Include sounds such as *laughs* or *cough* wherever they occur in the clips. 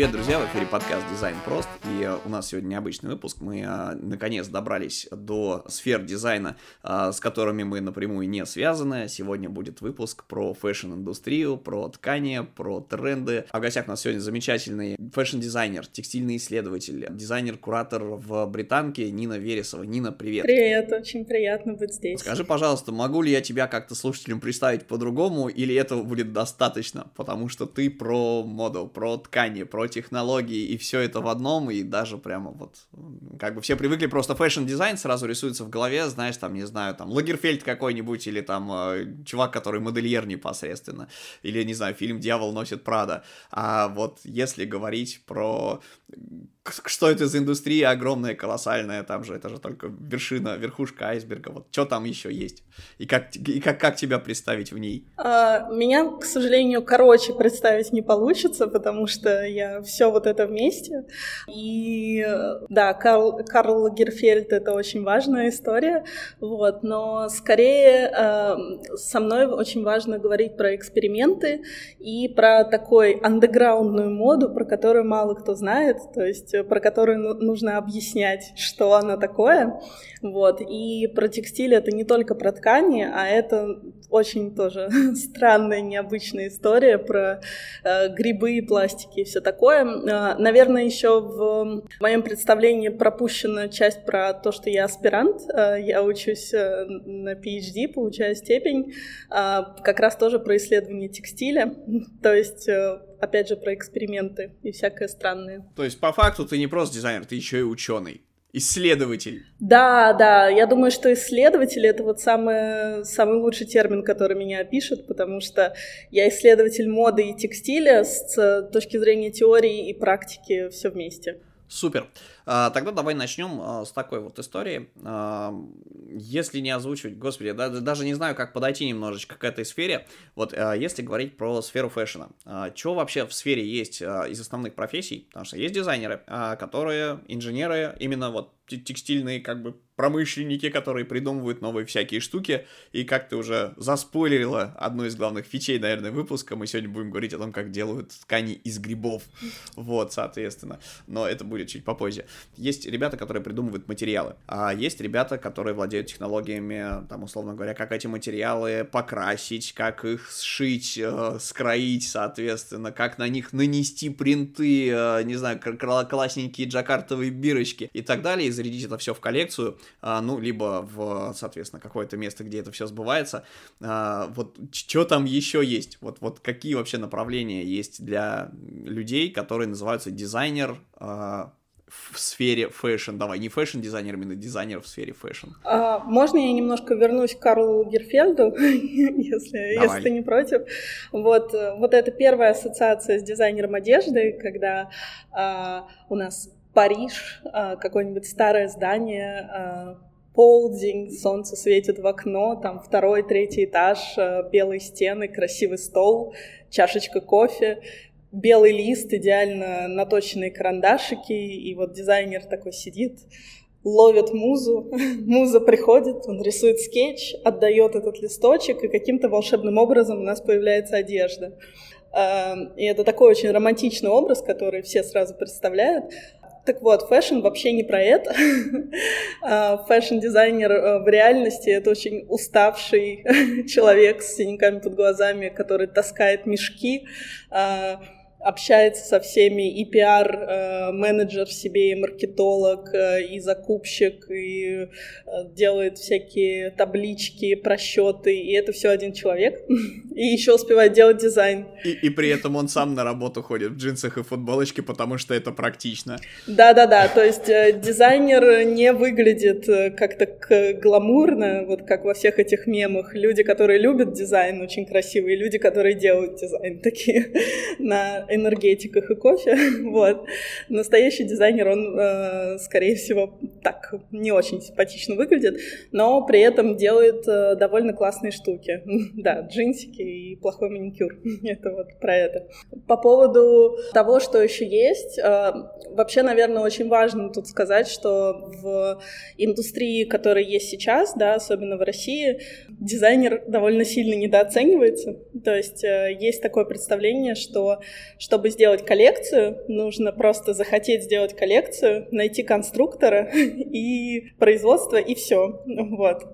Привет, друзья! В эфире подкаст «Дизайн прост». И э, у нас сегодня необычный выпуск. Мы, э, наконец, добрались до сфер дизайна, э, с которыми мы напрямую не связаны. Сегодня будет выпуск про fashion-индустрию, про ткани, про тренды. А в гостях у нас сегодня замечательный fashion-дизайнер, текстильный исследователь, дизайнер-куратор в Британке Нина Вересова. Нина, привет! Привет, очень приятно быть здесь. Скажи, пожалуйста, могу ли я тебя как-то слушателям представить по-другому, или этого будет достаточно? Потому что ты про моду, про ткани, про технологии, и все это в одном, и даже прямо вот, как бы все привыкли просто fashion-дизайн, сразу рисуется в голове, знаешь, там, не знаю, там, Лагерфельд какой-нибудь, или там, э, чувак, который модельер непосредственно, или, не знаю, фильм «Дьявол носит Прада», а вот если говорить про что это за индустрия огромная, колоссальная, там же, это же только вершина, верхушка айсберга, вот что там еще есть, и как, и как, как тебя представить в ней? А, меня, к сожалению, короче представить не получится, потому что я все вот это вместе, и да, Карл, Карл Лагерфельд — это очень важная история, вот, но скорее э, со мной очень важно говорить про эксперименты и про такой андеграундную моду, про которую мало кто знает, то есть про которую ну, нужно объяснять, что она такое. Вот. И про текстиль это не только про ткани, а это очень тоже *laughs* странная, необычная история про э, грибы и пластики и все такое. Э, наверное, еще в моем представлении пропущена часть про то, что я аспирант. Э, я учусь э, на PhD, получаю степень, э, как раз тоже про исследование текстиля. *laughs* То есть э, опять же, про эксперименты и всякое странное. То есть, по факту, ты не просто дизайнер, ты еще и ученый. Исследователь. Да, да, я думаю, что исследователь это вот самый, самый лучший термин, который меня опишет, потому что я исследователь моды и текстиля с точки зрения теории и практики все вместе. Супер. А, тогда давай начнем а, с такой вот истории. А, если не озвучивать, господи, даже не знаю, как подойти немножечко к этой сфере. Вот если говорить про сферу фэшена, что вообще в сфере есть из основных профессий? Потому что есть дизайнеры, которые инженеры, именно вот текстильные как бы промышленники, которые придумывают новые всякие штуки, и как ты уже заспойлерила одну из главных фичей, наверное, выпуска, мы сегодня будем говорить о том, как делают ткани из грибов, *laughs* вот, соответственно, но это будет чуть попозже. Есть ребята, которые придумывают материалы, а есть ребята, которые владеют технологиями, там, условно говоря, как эти материалы покрасить, как их сшить, э, скроить, соответственно, как на них нанести принты, э, не знаю, классненькие джакартовые бирочки и так далее, и зарядить это все в коллекцию, а, ну, либо в, соответственно, какое-то место, где это все сбывается. А, вот что там еще есть? Вот, вот какие вообще направления есть для людей, которые называются дизайнер а, в сфере fashion. Давай, не fashion-дизайнер, именно дизайнер в сфере fashion. А, можно я немножко вернусь к Карлу Лагерфельду, *laughs* если, если ты не против? Вот, вот это первая ассоциация с дизайнером одежды, когда а, у нас Париж, а, какое-нибудь старое здание, а, полдень, солнце светит в окно, там второй, третий этаж, а, белые стены, красивый стол, чашечка кофе, белый лист, идеально наточенные карандашики, и вот дизайнер такой сидит, ловит музу, *laughs* муза приходит, он рисует скетч, отдает этот листочек, и каким-то волшебным образом у нас появляется одежда. И это такой очень романтичный образ, который все сразу представляют. Так вот, fashion вообще не про это. *laughs* А, fashion-дизайнер э, в реальности — это очень уставший *laughs* человек с синяками под глазами, который таскает мешки, а, общается со всеми, и пиар-менеджер э, себе, и маркетолог, э, и закупщик, и делает всякие таблички, просчеты, и это все один человек, *laughs* и еще успевает делать дизайн. И, и при этом он сам на работу ходит в джинсах и футболочке, потому что это практично. Да-да-да, то есть э, дизайнер не выглядит э, как-то гламурно, вот как во всех этих мемах. Люди, которые любят дизайн, очень красивые, люди, которые делают дизайн, *laughs* такие на энергетиках и кофе, *laughs* вот. Настоящий дизайнер, он, э, скорее всего, так не очень симпатично выглядит, но при этом делает довольно классные штуки. *laughs* Да, джинсики и плохой маникюр. *laughs* это вот про это. По поводу того, что еще есть, э, вообще, наверное, очень важно тут сказать, что в индустрии, которая есть сейчас, да, особенно в России, дизайнер довольно сильно недооценивается. То есть э, есть такое представление, что чтобы сделать коллекцию, нужно просто захотеть сделать коллекцию, найти конструктора *laughs* и производство, и все. Вот.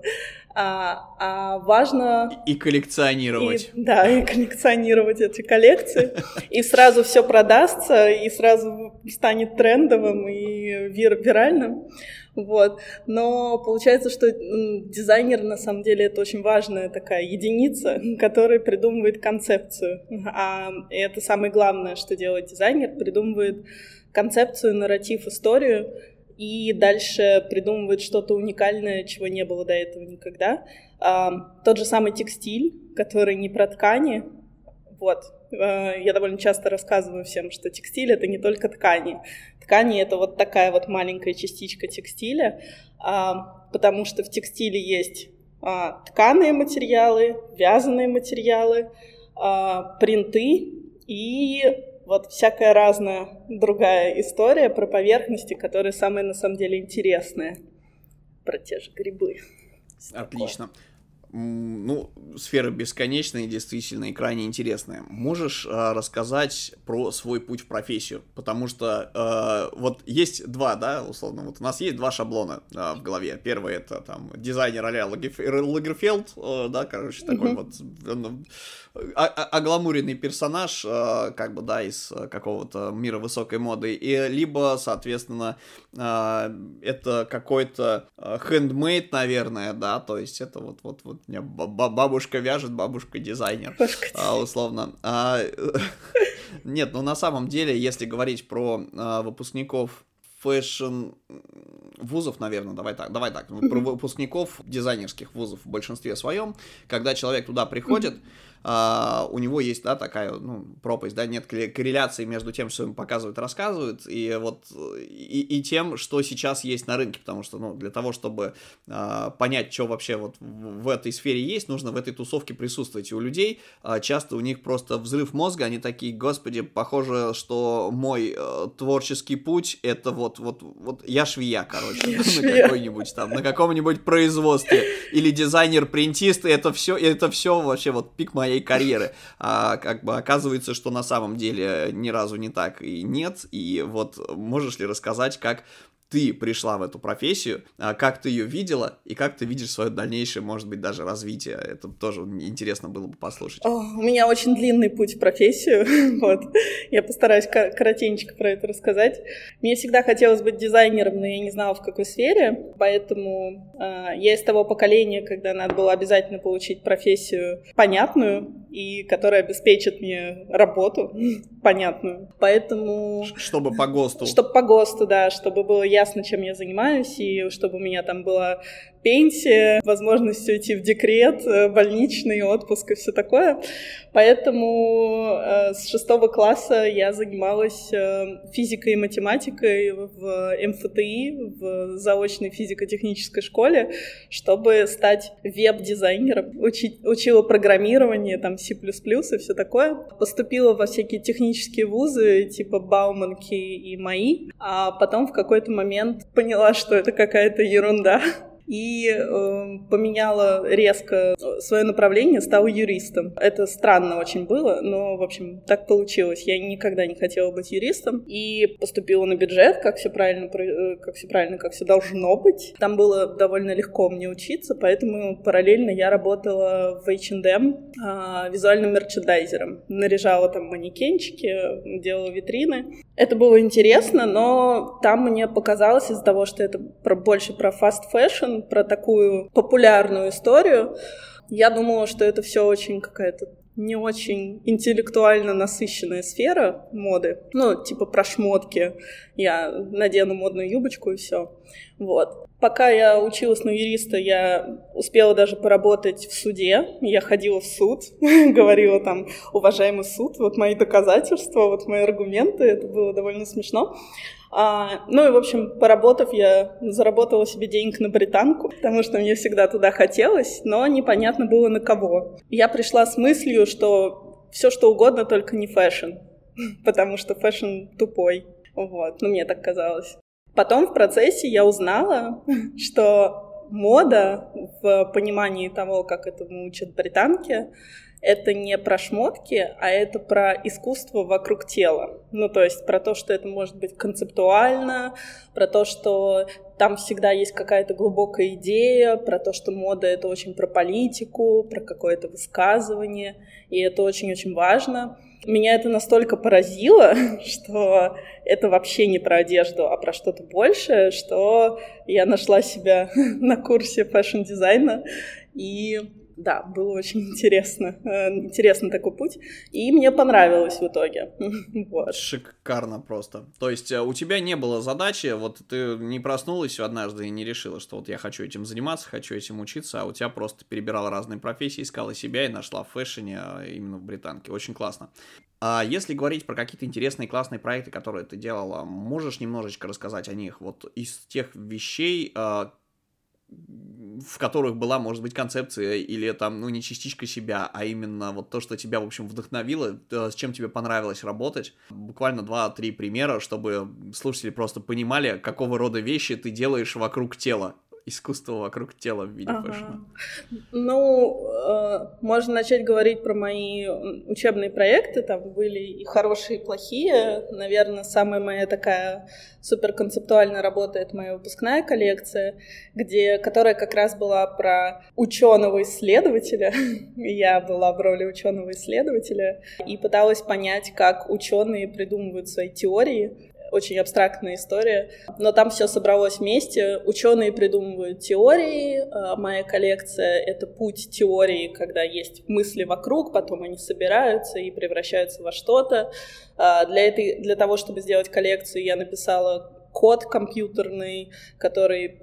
А, а важно... И коллекционировать. И, да, и коллекционировать эти коллекции. И сразу все продастся, и сразу станет трендовым и вир виральным. Вот. Но получается, что дизайнер на самом деле это очень важная такая единица, *laughs* которая придумывает концепцию. А это самое главное, что делает дизайнер, придумывает концепцию, нарратив, историю, и дальше придумывает что-то уникальное, чего не было до этого никогда. А, тот же самый текстиль, который не про ткани. Вот. А, я довольно часто рассказываю всем, что текстиль — это не только ткани. Ткани — это вот такая вот маленькая частичка текстиля, а, потому что в текстиле есть а, тканые материалы, вязаные материалы, а, принты и вот всякая разная другая история про поверхности, которые самые на самом деле интересные. Про те же грибы. Отлично. Ну, сфера бесконечная, действительно, и крайне интересная. Можешь э, рассказать про свой путь в профессию? Потому что э, вот есть два, да, условно, вот у нас есть два шаблона э, в голове. Первый это там дизайнер а-ля Лагерфелд, э, да, короче, такой mm-hmm. вот огламуренный персонаж, э, как бы, да, из какого-то мира высокой моды, и либо, соответственно, э, это какой-то хендмейд, э, наверное, да, то есть это вот, вот, у меня бабушка вяжет, бабушка дизайнер, а, условно. А, *laughs* нет, ну на самом деле, если говорить про выпускников fashion вузов, наверное, давай так, давай так, про выпускников дизайнерских вузов в большинстве своем, когда человек туда приходит, Uh, у него есть, да, такая, ну, пропасть, да, нет корреляции между тем, что им показывают, рассказывают, и вот, и, и тем, что сейчас есть на рынке, потому что, ну, для того, чтобы uh, понять, что вообще вот в, в этой сфере есть, нужно в этой тусовке присутствовать, и у людей uh, часто у них просто взрыв мозга, они такие, господи, похоже, что мой э, творческий путь, это вот, вот, вот, я швея, короче, я *laughs* на какой-нибудь там, на каком-нибудь производстве, или дизайнер-принтист, это все, это все вообще вот пик моей моей карьеры. А как бы оказывается, что на самом деле ни разу не так и нет. И вот можешь ли рассказать, как ты пришла в эту профессию, а как ты ее видела и как ты видишь свое дальнейшее, может быть, даже развитие. Это тоже интересно было бы послушать. О, у меня очень длинный путь в профессию, *laughs* вот. Я постараюсь коротенько про это рассказать. Мне всегда хотелось быть дизайнером, но я не знала, в какой сфере, поэтому э, я из того поколения, когда надо было обязательно получить профессию понятную, и которая обеспечит мне работу *laughs* понятную. Поэтому... Чтобы по ГОСТу. Чтобы по ГОСТу, да, чтобы было ясно, чем я занимаюсь, и чтобы у меня там была пенсия, возможность уйти в декрет, э, больничный отпуск и все такое. Поэтому э, с шестого класса я занималась э, физикой и математикой в МФТИ, в заочной физико-технической школе, чтобы стать веб-дизайнером. Учи, учила программирование, там C++ и все такое. Поступила во всякие технические вузы, типа Бауманки и МАИ, а потом в какой-то момент поняла, что это какая-то ерунда и э, поменяла резко свое направление, стала юристом. Это странно очень было, но, в общем, так получилось. Я никогда не хотела быть юристом и поступила на бюджет, как все правильно, э, как все правильно, как все должно быть. Там было довольно легко мне учиться, поэтому параллельно я работала в H&M э, визуальным мерчендайзером. Наряжала там манекенчики, делала витрины. Это было интересно, но там мне показалось из-за того, что это про, больше про fast про такую популярную историю. Я думала, что это все очень какая-то не очень интеллектуально насыщенная сфера моды. Ну, типа про шмотки. Я надену модную юбочку и все. Вот. Пока я училась на юриста, я успела даже поработать в суде. Я ходила в суд, *laughs* говорила там, уважаемый суд, вот мои доказательства, вот мои аргументы. Это было довольно смешно. А, ну и, в общем, поработав, я заработала себе денег на Британку, потому что мне всегда туда хотелось, но непонятно было на кого. Я пришла с мыслью, что все что угодно, только не fashion, *laughs* потому что fashion тупой. Вот, ну мне так казалось. Потом в процессе я узнала, *laughs* что мода в понимании того, как этому учат в Британке, это не про шмотки, а это про искусство вокруг тела. Ну, то есть про то, что это может быть концептуально, про то, что там всегда есть какая-то глубокая идея, про то, что мода — это очень про политику, про какое-то высказывание, и это очень-очень важно. Меня это настолько поразило, *laughs* что это вообще не про одежду, а про что-то большее, что я нашла себя *laughs* на курсе fashion-дизайна, и да, было очень *laughs* интересно. Э, интересный такой путь. И мне понравилось в итоге. *laughs* вот. Шикарно просто. То есть э, у тебя не было задачи, вот ты не проснулась однажды и не решила, что вот я хочу этим заниматься, хочу этим учиться, а у тебя просто перебирала разные профессии, искала себя и нашла в фэшне а, именно в британке. Очень классно. А если говорить про какие-то интересные, классные проекты, которые ты делала, можешь немножечко рассказать о них? Вот из тех вещей, в которых была, может быть, концепция или там, ну, не частичка себя, а именно вот то, что тебя, в общем, вдохновило, с чем тебе понравилось работать. Буквально два-три примера, чтобы слушатели просто понимали, какого рода вещи ты делаешь вокруг тела искусство вокруг тела в виде ага. фэшна? Ну, э, можно начать говорить про мои учебные проекты. Там были и хорошие, и плохие. Наверное, самая моя такая суперконцептуальная работа — это моя выпускная коллекция, где, которая как раз была про ученого-исследователя. *laughs* Я была в роли ученого-исследователя и пыталась понять, как ученые придумывают свои теории очень абстрактная история, но там все собралось вместе. Ученые придумывают теории, а моя коллекция — это путь теории, когда есть мысли вокруг, потом они собираются и превращаются во что-то. А для, этой, для того, чтобы сделать коллекцию, я написала код компьютерный, который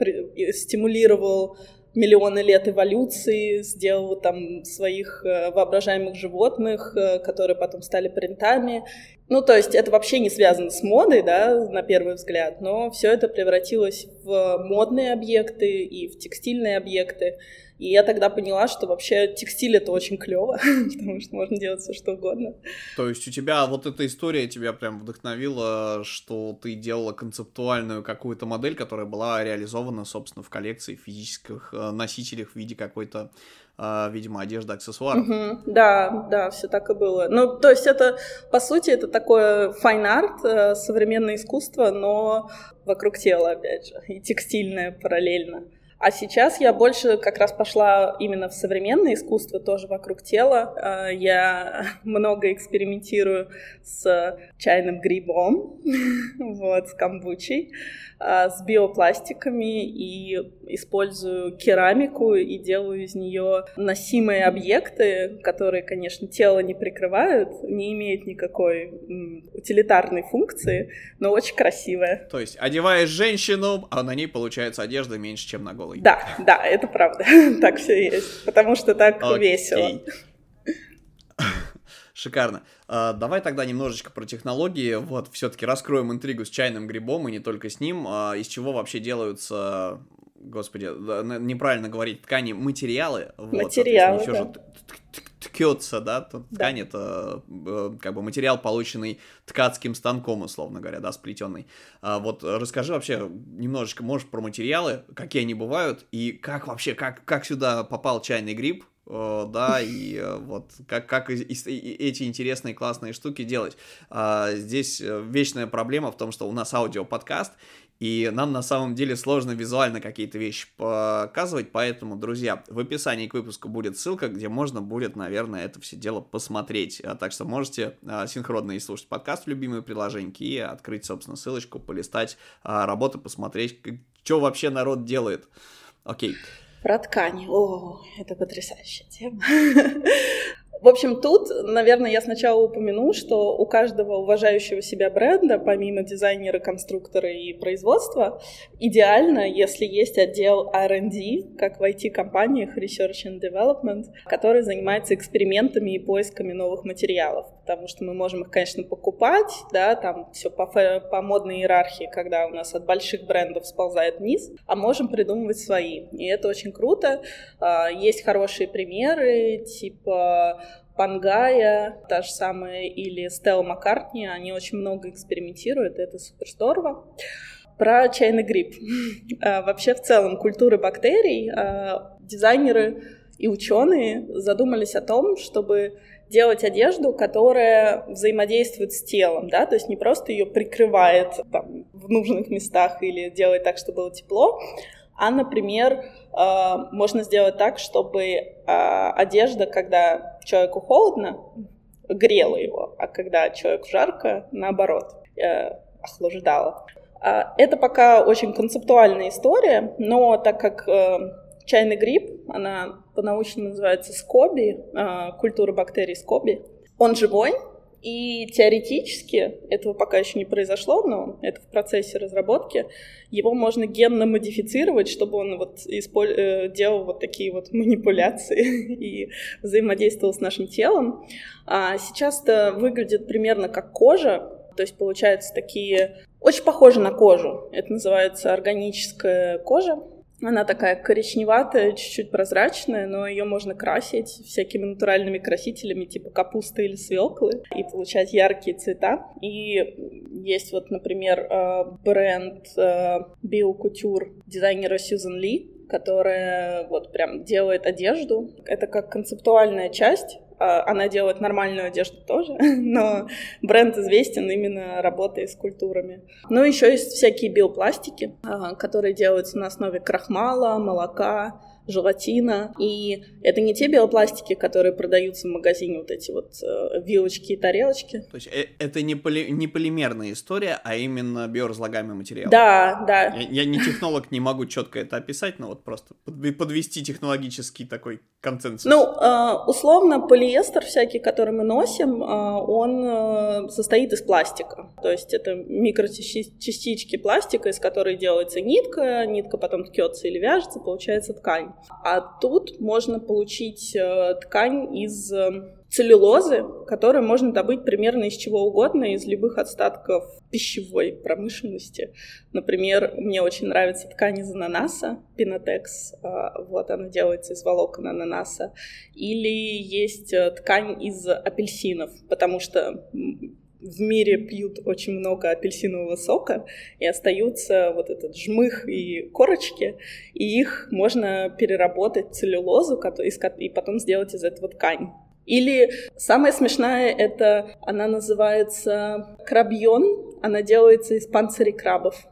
стимулировал миллионы лет эволюции, сделал там своих э, воображаемых животных, э, которые потом стали принтами. Ну, то есть это вообще не связано с модой, да, на первый взгляд, но все это превратилось в модные объекты и в текстильные объекты. И я тогда поняла, что вообще текстиль это очень клево, *laughs* потому что можно делать все что угодно. То есть у тебя вот эта история тебя прям вдохновила, что ты делала концептуальную какую-то модель, которая была реализована, собственно, в коллекции физических э, носителях в виде какой-то Uh, видимо, одежда, аксессуаров. Uh-huh. Да, да, все так и было. Ну, то есть это, по сути, это такое fine art, э, современное искусство, но вокруг тела, опять же, и текстильное параллельно. А сейчас я больше как раз пошла именно в современное искусство, тоже вокруг тела. А, я *laughs* много экспериментирую с чайным грибом, *laughs* вот, с камбучей, а, с биопластиками и использую керамику и делаю из нее носимые объекты, которые, конечно, тело не прикрывают, не имеют никакой утилитарной функции, но очень красивые. То есть одеваешь женщину, а на ней получается одежда меньше, чем на голой. Да, да, это правда. *laughs* так все есть. Потому что так весело. *laughs* Шикарно. А, давай тогда немножечко про технологии. Вот, все-таки раскроем интригу с чайным грибом и не только с ним. А, из чего вообще делаются, господи, неправильно говорить, ткани, материалы. Материалы, вот, да. ткется, да, ткань да. это э, как бы материал, полученный ткацким станком, условно говоря, да, сплетенный. А, вот расскажи вообще немножечко, можешь про материалы, какие они бывают, и как вообще, как, как сюда попал чайный гриб, Э, да, и э, вот как, как эти интересные классные штуки делать. А, здесь вечная проблема в том, что у нас аудиоподкаст, и нам на самом деле сложно визуально какие-то вещи показывать, поэтому, друзья, в описании к выпуску будет ссылка, где можно будет, наверное, это все дело посмотреть. А, так что можете синхронно и слушать подкаст в любимые приложеньки и открыть, собственно, ссылочку, полистать работы, посмотреть, что вообще народ делает. Окей. Про ткани. О, это потрясающая тема. В общем, тут, наверное, я сначала упомяну, что у каждого уважающего себя бренда, помимо дизайнера, конструктора и производства, идеально, если есть отдел R&D, как в IT-компаниях Research and Development, который занимается экспериментами и поисками новых материалов, потому что мы можем их, конечно, покупать, да, там все по, по модной иерархии, когда у нас от больших брендов сползает вниз, а можем придумывать свои, и это очень круто. А, есть хорошие примеры, типа Пангая, та же самая, или Стелла Маккартни, они очень много экспериментируют, это супер здорово. Про чайный гриб. *laughs* А, вообще, в целом, культуры бактерий а, дизайнеры и ученые задумались о том, чтобы делать одежду, которая взаимодействует с телом, да, то есть не просто ее прикрывает там, в нужных местах или делает так, чтобы было тепло, а, например, э, можно сделать так, чтобы э, одежда, когда человеку холодно, грела его, а когда человеку жарко, наоборот, э, охлаждала. Это пока очень концептуальная история, но так как чайный гриб, она по-научному называется скоби, культура бактерий скоби, он живой, и теоретически, этого пока еще не произошло, но это в процессе разработки, его можно генно модифицировать, чтобы он вот. Э, делал вот такие вот манипуляции *laughs* и взаимодействовал с нашим телом. А сейчас это выглядит примерно как кожа, то есть получаются такие очень похожи на кожу. Это называется органическая кожа. Она такая коричневатая, чуть-чуть прозрачная, но ее можно красить всякими натуральными красителями, типа капусты или свеклы, и получать яркие цвета. И есть вот, например, э, бренд Bio Couture дизайнера Сьюзен Ли, которая вот прям делает одежду. Это как концептуальная часть она делает нормальную одежду тоже, *laughs* но бренд известен именно работой с культурами. Ну, еще есть всякие биопластики, а, которые делаются на основе крахмала, молока, желатина. И это не те биопластики, которые продаются в магазине, вот эти вот э, вилочки и тарелочки. То есть э это не, поли не полимерная история, а именно биоразлагаемый материал. Да, да. Я, я не технолог, не могу четко это описать, но вот просто подвести технологический такой консенсус. Ну, э, условно, полиэстер всякий, который мы носим, э, он э, состоит из пластика. То есть это микрочастички пластика, из которой делается нитка, нитка потом ткется или вяжется, получается ткань. А тут можно получить э, ткань из э, целлюлозы, которую можно добыть примерно из чего угодно, из любых остатков пищевой промышленности. Например, мне очень нравится ткань из ананаса, пинотекс, э, вот она делается из волокон ананаса. Или есть ткань из апельсинов, потому что в мире пьют очень много апельсинового сока, и остаются вот этот жмых и корочки, и их можно переработать целлюлозу и потом сделать из этого ткань. Или самое смешное, это она называется крабьон, она делается из панцирей крабов.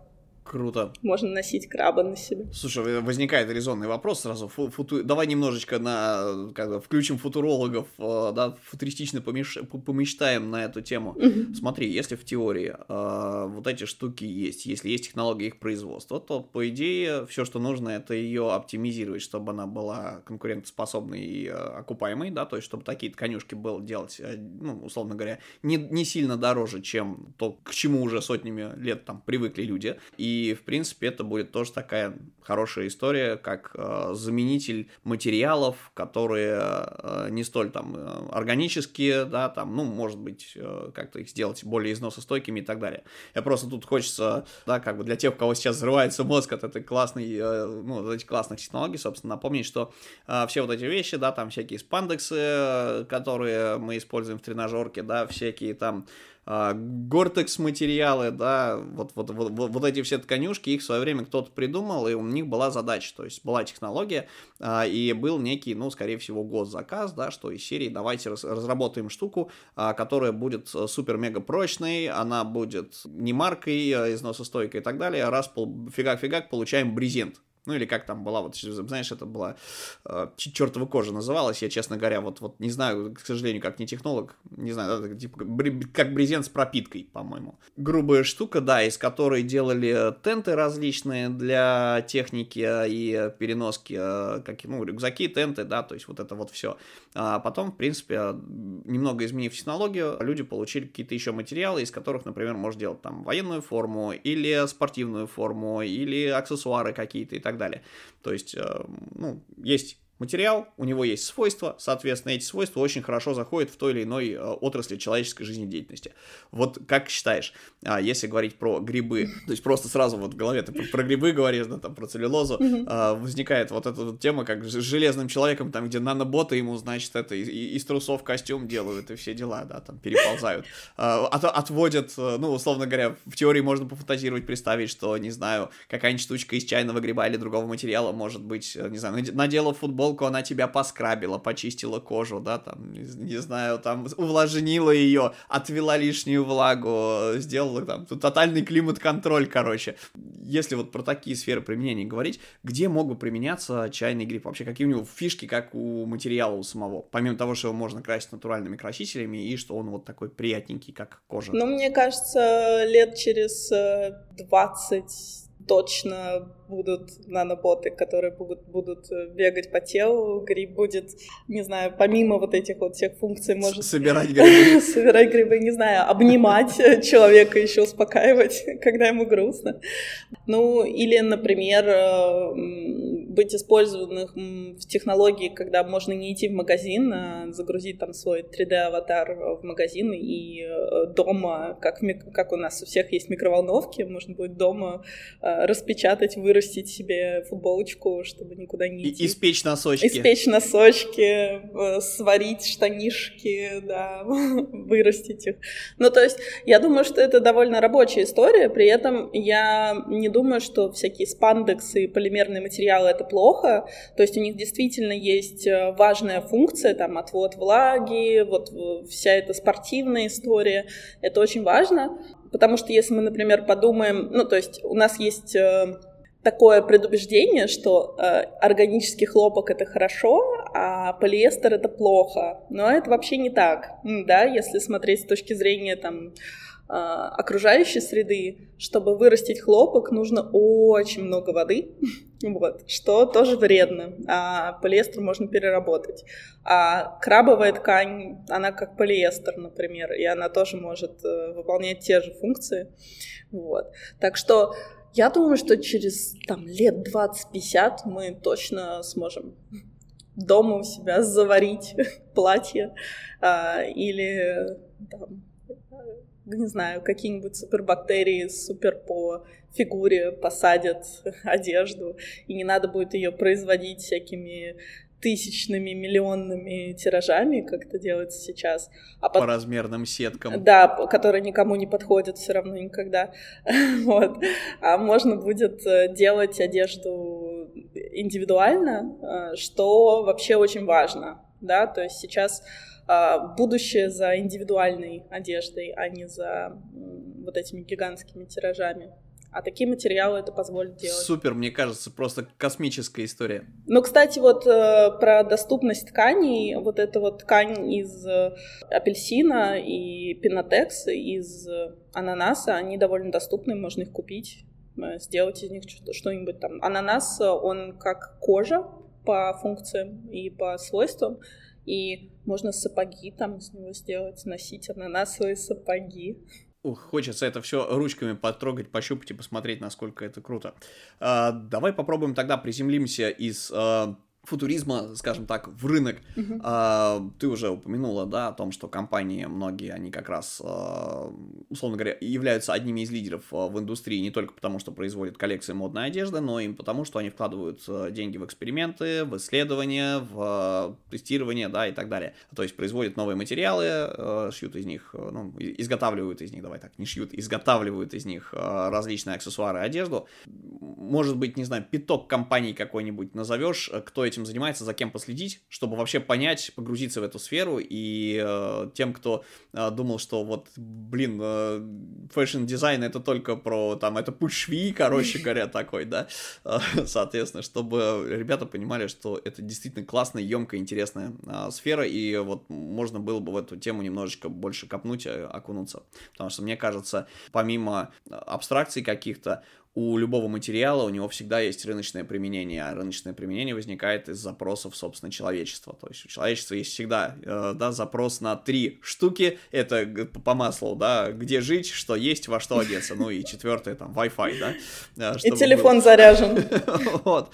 Круто. Можно носить краба на себе. Слушай, возникает резонный вопрос сразу. Фу футу... Давай немножечко на, как бы, включим футурологов, э, да, футуристично помеш... помечтаем на эту тему. Угу. Смотри, если в теории э, вот эти штуки есть, если есть технология их производства, то, по идее, все, что нужно, это ее оптимизировать, чтобы она была конкурентоспособной и э, окупаемой, да, то есть, чтобы такие тканюшки было делать, э, ну, условно говоря, не, не сильно дороже, чем то, к чему уже сотнями лет там привыкли люди. И и, в принципе, это будет тоже такая хорошая история, как э, заменитель материалов, которые э, не столь там э, органические, да, там, ну, может быть, э, как-то их сделать более износостойкими и так далее. Я просто тут хочется, да, как бы для тех, у кого сейчас взрывается мозг от этой классной, э, ну, от этих классных технологий, собственно, напомнить, что э, все вот эти вещи, да, там всякие спандексы, э, которые мы используем в тренажерке, да, всякие там Гортекс материалы, да, вот, вот, вот, вот эти все тканюшки, их в свое время кто-то придумал, и у них была задача, то есть была технология, а, и был некий, ну, скорее всего, госзаказ, да, что из серии давайте раз, разработаем штуку, а, которая будет супер-мега прочной, она будет не маркой, а износостойкой и так далее, раз фигак-фигак получаем брезент, ну или как там была, вот, знаешь, это была э, чертова кожа называлась, я, честно говоря, вот, вот не знаю, к сожалению, как не технолог, не знаю, это, типа, как брезент с пропиткой, по-моему. Грубая штука, да, из которой делали тенты различные для техники и переноски, э, как, ну, рюкзаки, тенты, да, то есть вот это вот все. А потом, в принципе, немного изменив технологию, люди получили какие-то еще материалы, из которых, например, можно делать там военную форму, или спортивную форму, или аксессуары какие-то и так далее. То есть, э, ну, есть материал, у него есть свойства, соответственно, эти свойства очень хорошо заходят в той или иной э, отрасли человеческой жизнедеятельности. Вот как считаешь, а, если говорить про грибы, то есть просто сразу вот в голове ты про грибы говоришь, да, там, про целлюлозу, а, возникает вот эта вот тема, как с железным человеком, там, где наноботы ему, значит, это из, трусов костюм делают и все дела, да, там, переползают. А, от, отводят, э, ну, условно говоря, в теории можно пофантазировать, представить, что, не знаю, какая-нибудь штучка из чайного гриба или другого материала может быть, э, не знаю, надела футбол иголку, она тебя поскрабила, почистила кожу, да, там, не, знаю, там, увлажнила ее, отвела лишнюю влагу, сделала там тотальный климат-контроль, короче. Если вот про такие сферы применения говорить, где мог бы применяться чайный гриб? Вообще, какие у него фишки, как у материала у самого? Помимо того, что его можно красить натуральными красителями и что он вот такой приятненький, как кожа. Ну, мне кажется, лет через 20 э, точно будут наноботы, которые будут, будут э, бегать по телу, гриб будет, не знаю, помимо вот этих вот всех функций, может... Собирать *laughs* грибы. Собирать грибы, не знаю, обнимать человека, еще успокаивать, *laughs* когда ему грустно. Ну, или, например, э, быть использованных в технологии, когда можно не идти в магазин, а загрузить там свой 3D-аватар в магазин и э, дома, как, как у нас у всех есть микроволновки, можно будет дома распечатать, вырастить вырастить себе футболочку, чтобы никуда не идти. И, испечь носочки. Испечь носочки, э, сварить штанишки, да, *laughs* вырастить их. Ну, то есть, я думаю, что это довольно рабочая история, при этом я не думаю, что всякие спандексы и полимерные материалы — это плохо, то есть у них действительно есть э, важная функция, там, отвод влаги, вот вся эта спортивная история, это очень важно, потому что если мы, например, подумаем, ну, то есть у нас есть э, такое предубеждение, что э, органический хлопок это хорошо, а полиэстер это плохо. Но это вообще не так, да, если смотреть с точки зрения там э, окружающей среды, чтобы вырастить хлопок, нужно очень много воды, *laughs* вот, что тоже вредно, а полиэстер можно переработать. А крабовая ткань, она как полиэстер, например, и она тоже может э, выполнять те же функции, вот. Так что я думаю, что через там, лет 20-50 мы точно сможем дома у себя заварить *laughs* платье а, или там, не знаю, какие-нибудь супербактерии супер по фигуре посадят *laughs* одежду, и не надо будет ее производить всякими тысячными, миллионными тиражами, как это делается сейчас. А по... по размерным сеткам. Да, которые никому не подходят все равно никогда. *laughs* вот. А можно будет э, делать одежду индивидуально, э, что вообще очень важно. Да, то есть сейчас э, будущее за индивидуальной одеждой, а не за вот этими гигантскими тиражами. А такие материалы это позволят делать. Супер, мне кажется, просто космическая история. Ну, кстати, вот э, про доступность тканей, вот эта вот ткань из э, апельсина и пинотекс из э, ананаса, они довольно доступны, можно их купить, э, сделать из них что-нибудь там. Ананас, он как кожа по функциям и по свойствам, и можно сапоги там из него сделать, носить ананасовые сапоги. Ух, хочется это все ручками потрогать, пощупать и посмотреть, насколько это круто. А, давай попробуем тогда приземлимся из а, футуризма, скажем так, в рынок. Uh-huh. А, ты уже упомянула, да, о том, что компании многие, они как раз, а, условно говоря, являются одними из лидеров а, в индустрии не только потому, что производят коллекции модной одежды, но и потому, что они вкладывают а, деньги в эксперименты, в исследования, в тестирование, да, и так далее. То есть производят новые материалы, шьют из них, ну, изготавливают из них, давай так, не шьют, изготавливают из них различные аксессуары, одежду. Может быть, не знаю, пяток компаний какой-нибудь назовешь, кто этим занимается, за кем последить, чтобы вообще понять, погрузиться в эту сферу. И э, тем, кто э, думал, что вот, блин, э, fashion-дизайн это только про, там, это путь швеи, короче *laughs* говоря, такой, да, э, соответственно, чтобы ребята понимали, что это действительно классная, емкая, интересная э, сфера, и вот можно было бы в эту тему немножечко больше копнуть, э, окунуться. Потому что, мне кажется, помимо абстракций каких-то, у любого материала у него всегда есть рыночное применение, а рыночное применение возникает из запросов, собственно, человечества. То есть у человечества есть всегда, э, да, запрос на три штуки, это по маслу, да, где жить, что есть, во что одеться, ну и четвертое, там, Wi-Fi, да. Э, и телефон был... заряжен. *laughs* Вот.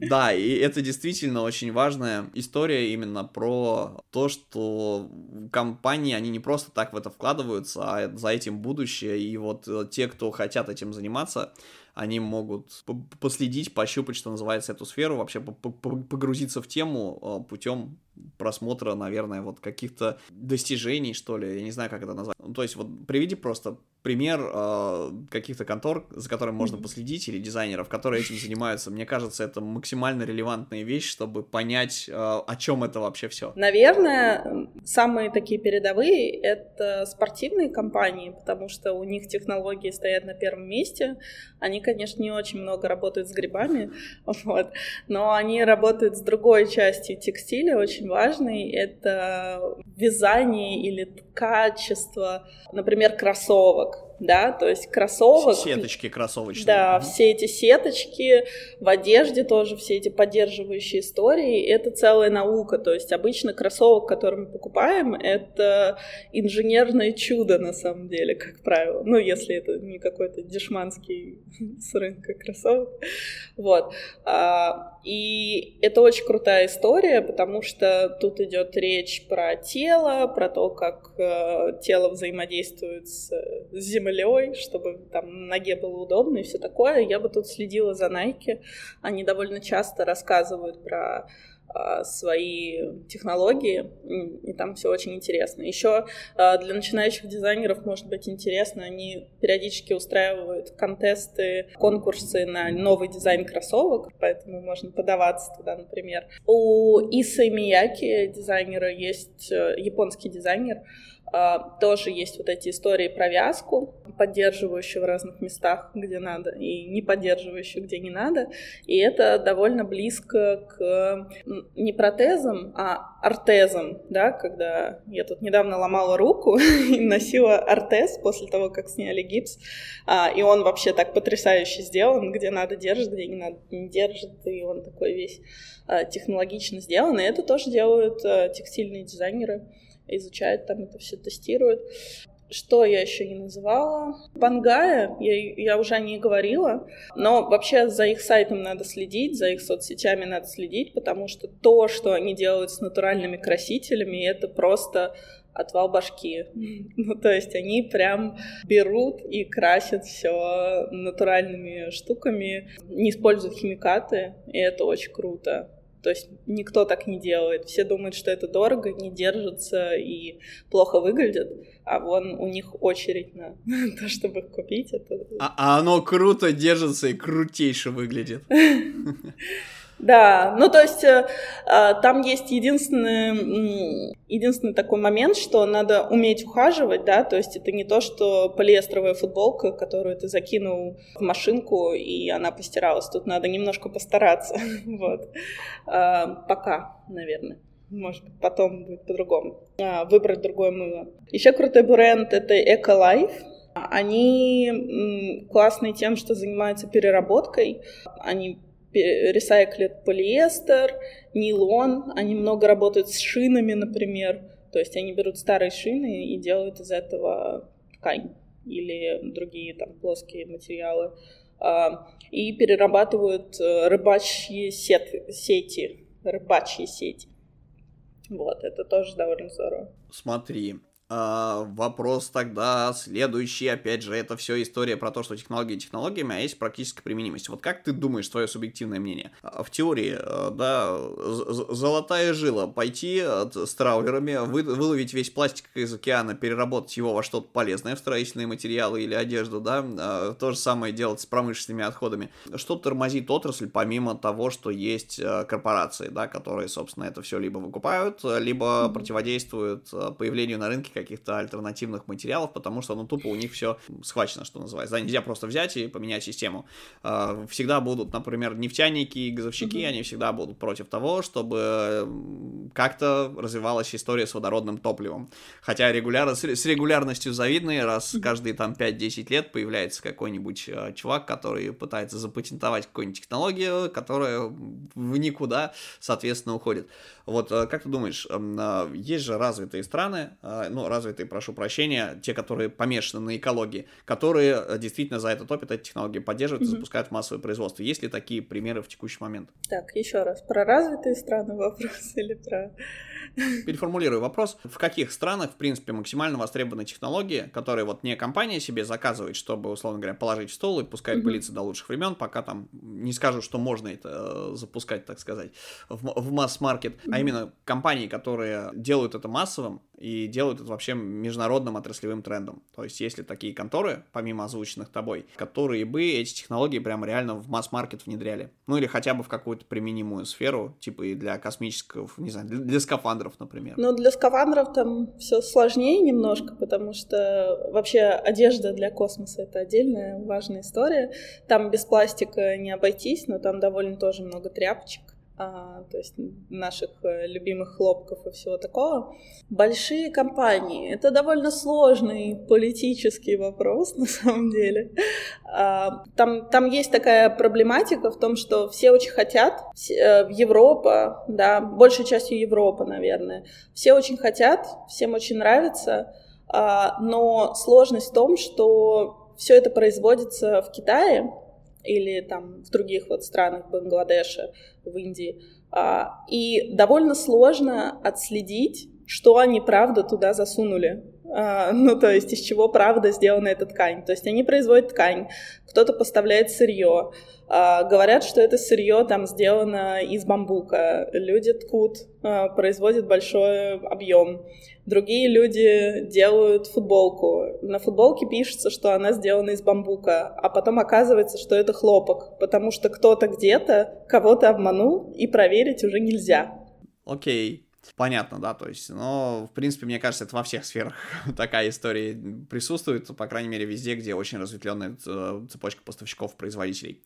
Да, и это действительно очень важная история именно про то, что компании, они не просто так в это вкладываются, а за этим будущее, и вот э, те, кто хотят этим заниматься, они могут последить, пощупать, что называется, эту сферу, вообще погрузиться в тему э, путем просмотра, наверное, вот каких-то достижений, что ли, я не знаю, как это назвать. Ну, то есть вот приведи просто пример э, каких-то контор, за которыми можно последить, или дизайнеров, которые этим занимаются. Мне кажется, это максимально релевантная вещь, чтобы понять, э, о чем это вообще все. Наверное, самые такие передовые — это спортивные компании, потому что у них технологии стоят на первом месте. Они, конечно, не очень много работают с грибами, *laughs* вот, но они работают с другой частью текстиля, очень важной. Это вязание или качество, например, кроссовок да, то есть кроссовок. Сеточки кроссовочные. Да, все эти сеточки в одежде тоже, все эти поддерживающие истории, это целая наука, то есть обычно кроссовок, который мы покупаем, это инженерное чудо на самом деле, как правило, ну, если это не какой-то дешманский *laughs* с рынка кроссовок, вот. А, и это очень крутая история, потому что тут идет речь про тело, про то, как э, тело взаимодействует с, землей, чтобы там ноге было удобно и все такое. Я бы тут следила за Nike. Они довольно часто рассказывают про а, свои технологии, и там все очень интересно. Еще а, для начинающих дизайнеров может быть интересно, они периодически устраивают контесты, конкурсы на новый дизайн кроссовок, поэтому можно подаваться туда, например. У Исы Мияки, дизайнера, есть э, японский дизайнер, тоже есть вот эти истории про вязку, поддерживающую в разных местах, где надо, и не поддерживающую, где не надо. И это довольно близко к не протезам, а артезам, да, когда я тут недавно ломала руку *laughs* и носила артез после того, как сняли гипс, а, и он вообще так потрясающе сделан, где надо держит, где не надо не держит, и он такой весь а, технологично сделан, и это тоже делают а, текстильные дизайнеры изучают там это все, тестируют. Что я еще не называла? Пангая, я, я уже не говорила, но вообще за их сайтом надо следить, за их соцсетями надо следить, потому что то, что они делают с натуральными красителями, это просто отвал башки. Ну, то есть они прям берут и красят все натуральными штуками, не используют химикаты, и это очень круто. То есть никто так не делает. Все думают, что это дорого, не держится и плохо выглядит, а вон у них очередь на *laughs* то, чтобы купить. Это... А, а оно круто держится и крутейше выглядит. *laughs* Да, ну то есть э, э, там есть единственный, единственный такой момент, что надо уметь ухаживать, да, то есть это не то, что полиэстровая футболка, которую ты закинул в машинку, и она постиралась. Тут надо немножко постараться, *laughs* вот. Э, пока, наверное. Может быть, потом будет по-другому. А, выбрать другое мыло. Еще крутой бренд — это Ecolife. Они классные тем, что занимаются переработкой. Они ресайклят полиэстер, нейлон, они много работают с шинами, например, то есть они берут старые шины и делают из этого ткань или другие там плоские материалы а, и перерабатывают э, рыбачьи сети, сети, рыбачьи сети. Вот, это тоже довольно здорово. Смотри, Uh, вопрос тогда следующий, опять же, это все история про то, что технологии технологиями, а есть практическая применимость. Вот как ты думаешь, твое субъективное мнение? А, в теории, э, да, золотая жила, пойти с траулерами, вы, выловить весь пластик из океана, переработать его во что-то полезное, в строительные материалы или одежду, да, а, то же самое делать с промышленными отходами. Что тормозит отрасль, помимо того, что есть корпорации, да, которые, собственно, это все либо выкупают, либо противодействуют появлению на рынке каких-то альтернативных материалов, потому что, ну, тупо у них все схвачено, что называется. Да, нельзя просто взять и поменять систему. А, всегда будут, например, нефтяники и газовщики, mm-hmm. они всегда будут против того, чтобы как-то развивалась история с водородным топливом. Хотя регуляр... с регулярностью завидной, раз каждые там 5-10 лет появляется какой-нибудь а, чувак, который пытается запатентовать какую-нибудь технологию, которая в никуда, соответственно, уходит. Вот а, как ты думаешь, есть же развитые страны, ну, развитые, прошу прощения, те, которые помешаны на экологии, которые э, действительно за это топят, эти технологии поддерживают mm-hmm. и запускают в массовое производство. Есть ли такие примеры в текущий момент? Так, еще раз, про развитые страны вопрос *laughs* или про... *laughs* Переформулирую вопрос. В каких странах, в принципе, максимально востребованы технологии, которые вот не компания себе заказывает, чтобы, условно говоря, положить в стол и mm-hmm. пылиться до лучших времен, пока там не скажу, что можно это э, запускать, так сказать, в, в масс-маркет, а именно компании, которые делают это массовым, и делают это вообще международным отраслевым трендом. То есть, если такие конторы, помимо озвученных тобой, которые бы эти технологии прямо реально в масс-маркет внедряли. Ну или хотя бы в какую-то применимую сферу, типа и для космических, не знаю, для, для скафандров, например. Ну, для скафандров там все сложнее немножко, потому что вообще одежда для космоса это отдельная важная история. Там без пластика не обойтись, но там довольно тоже много тряпочек то есть наших э, любимых хлопков и всего такого. Большие компании — это довольно сложный политический вопрос, *laughs* на самом деле. А, там, там есть такая проблематика в том, что все очень хотят, э, Европа, да, большей частью Европа, наверное, все очень хотят, всем очень нравится, а, но сложность в том, что все это производится в Китае, или там в других вот странах Бангладеша, в Индии. А, и довольно сложно отследить, что они правда туда засунули. А, ну, то есть из чего правда сделана эта ткань. То есть они производят ткань, кто-то поставляет сырье, а, говорят, что это сырье там сделано из бамбука, люди ткут, производят большой объем. Другие люди делают футболку. На футболке пишется, что она сделана из бамбука, а потом оказывается, что это хлопок, потому что кто-то где-то кого-то обманул, и проверить уже нельзя. Окей. Okay. Понятно, да, то есть, но, в принципе, мне кажется, это во всех сферах *laughs* такая история присутствует, по крайней мере, везде, где очень разветвленная э, цепочка поставщиков-производителей.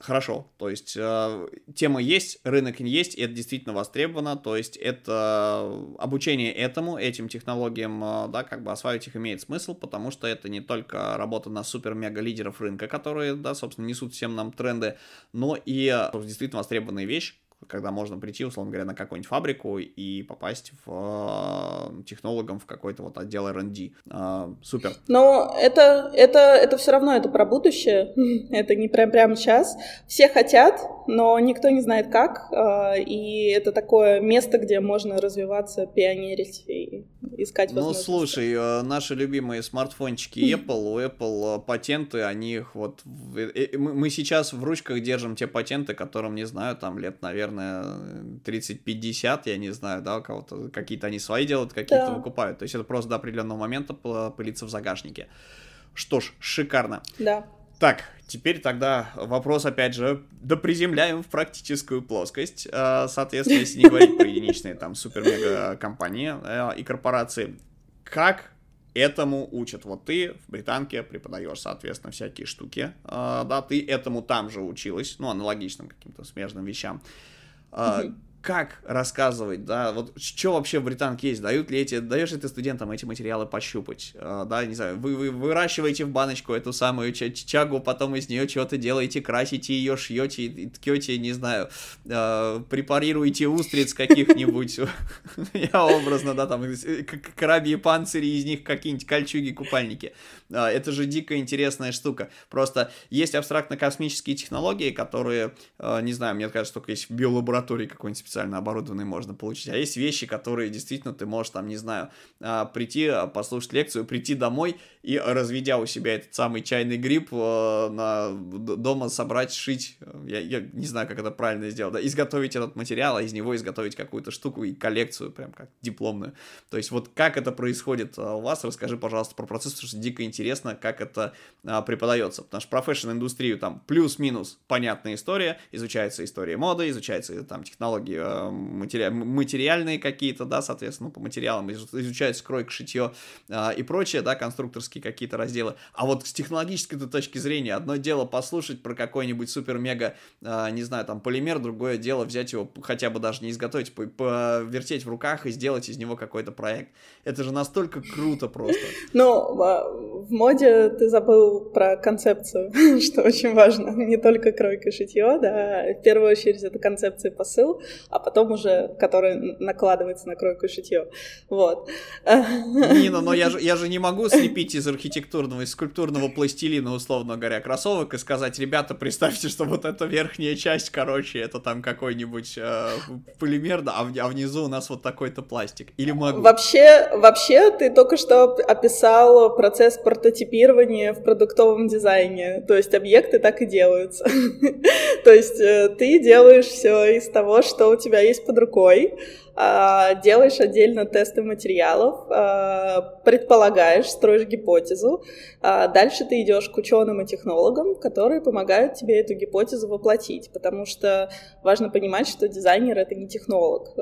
Хорошо, то есть э, тема есть, рынок есть, и это действительно востребовано, то есть это обучение этому, этим технологиям, э, да, как бы осваивать их имеет смысл, потому что это не только работа на супер-мега-лидеров рынка, которые, да, собственно, несут всем нам тренды, но и э, действительно востребованная вещь, когда можно прийти, условно говоря, на какую-нибудь фабрику и попасть в э, технологом в какой-то вот отдел R&D. А, супер. Но это, это, это все равно это про будущее, *laughs* это не прям прямо сейчас. Все хотят, но никто не знает как, э, и это такое место, где можно развиваться, пионерить и искать Ну, слушай, э, наши любимые смартфончики Apple, у Apple э, патенты, они их вот... Мы сейчас в ручках держим те патенты, которым, не знаю, там лет, наверное, 30-50, я не знаю, да, у кого-то какие-то они свои делают, какие-то да. выкупают. То есть это просто до определенного момента пылится в загашнике. Что ж, шикарно. Да. Так, теперь тогда вопрос, опять же, доприземляем в практическую плоскость. Э, соответственно, если не говорить про единичные там супер-мега-компании э, и корпорации, как этому учат. Вот ты в британке преподаешь, соответственно, всякие штуки, э, да, ты этому там же училась, ну, аналогичным каким-то смежным вещам как рассказывать, да, вот что вообще в британке есть, дают ли эти, даешь ли ты студентам эти материалы пощупать, э, да, не знаю, вы, вы выращиваете в баночку эту самую чагу, потом из нее что-то делаете, красите ее, шьете ткете, не знаю, э, препарируете устриц каких-нибудь, *laughs* я образно, да, там, крабьи панцири, из них какие-нибудь кольчуги, купальники, это же дико интересная штука, просто есть абстрактно-космические технологии, которые, не знаю, мне кажется, только есть в биолаборатории какой-нибудь специально оборудованный можно получить. А есть вещи, которые действительно ты можешь там, не знаю, а, прийти, а, послушать лекцию, прийти домой и, разведя у себя этот самый чайный гриб, а, на, дома собрать, шить, я, я не знаю, как это правильно сделать, да, изготовить этот материал, а из него изготовить какую-то штуку и коллекцию, прям как дипломную. То есть вот как это происходит у вас, расскажи, пожалуйста, про процесс, потому что дико интересно, как это преподается, потому что про fashion-индустрию там плюс-минус понятная история, изучается история моды, изучается там технологии Э, матери... материальные какие-то, да, соответственно, ну, по материалам изучается кройка, шитье э, и прочее, да, конструкторские какие-то разделы. А вот с технологической точки зрения, одно дело послушать про какой-нибудь супер-мега, э, не знаю, там, полимер, другое дело взять его, хотя бы даже не изготовить, повертеть в руках и сделать из него какой-то проект. Это же настолько круто просто. *laughs* Ну, в моде ты забыл про концепцию, *laughs* что очень важно. Не только кройка шитье, да, в первую очередь это концепция посыл, а потом уже, который накладывается на кройку и шитье. Вот. Нина, но я же, я же не могу слепить из архитектурного, из скульптурного пластилина, условно говоря, кроссовок и сказать, ребята, представьте, что вот эта верхняя часть, короче, это там какой-нибудь э, полимер, а, а внизу у нас вот такой-то пластик. Или могу? Вообще, вообще, ты только что описал процесс прототипирования в продуктовом дизайне. То есть объекты так и делаются. *laughs* То есть э, ты делаешь все из того, что у тебя есть под рукой, а, делаешь отдельно тесты материалов, а, предполагаешь, строишь гипотезу, а дальше ты идешь к ученым и технологам, которые помогают тебе эту гипотезу воплотить, потому что важно понимать, что дизайнер это не технолог.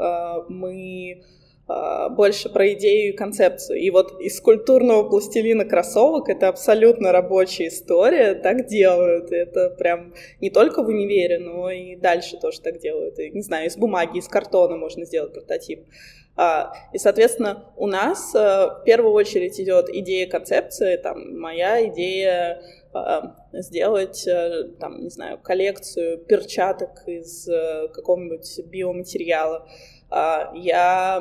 Мы больше про идею и концепцию. И вот из культурного пластилина кроссовок это абсолютно рабочая история, так делают. Это прям не только в универе, но и дальше тоже так делают. И, не знаю, из бумаги, из картона можно сделать прототип. А, и, соответственно, у нас а, в первую очередь идет идея концепции, там, моя идея сделать, там, не знаю, коллекцию перчаток из какого-нибудь биоматериала, а, я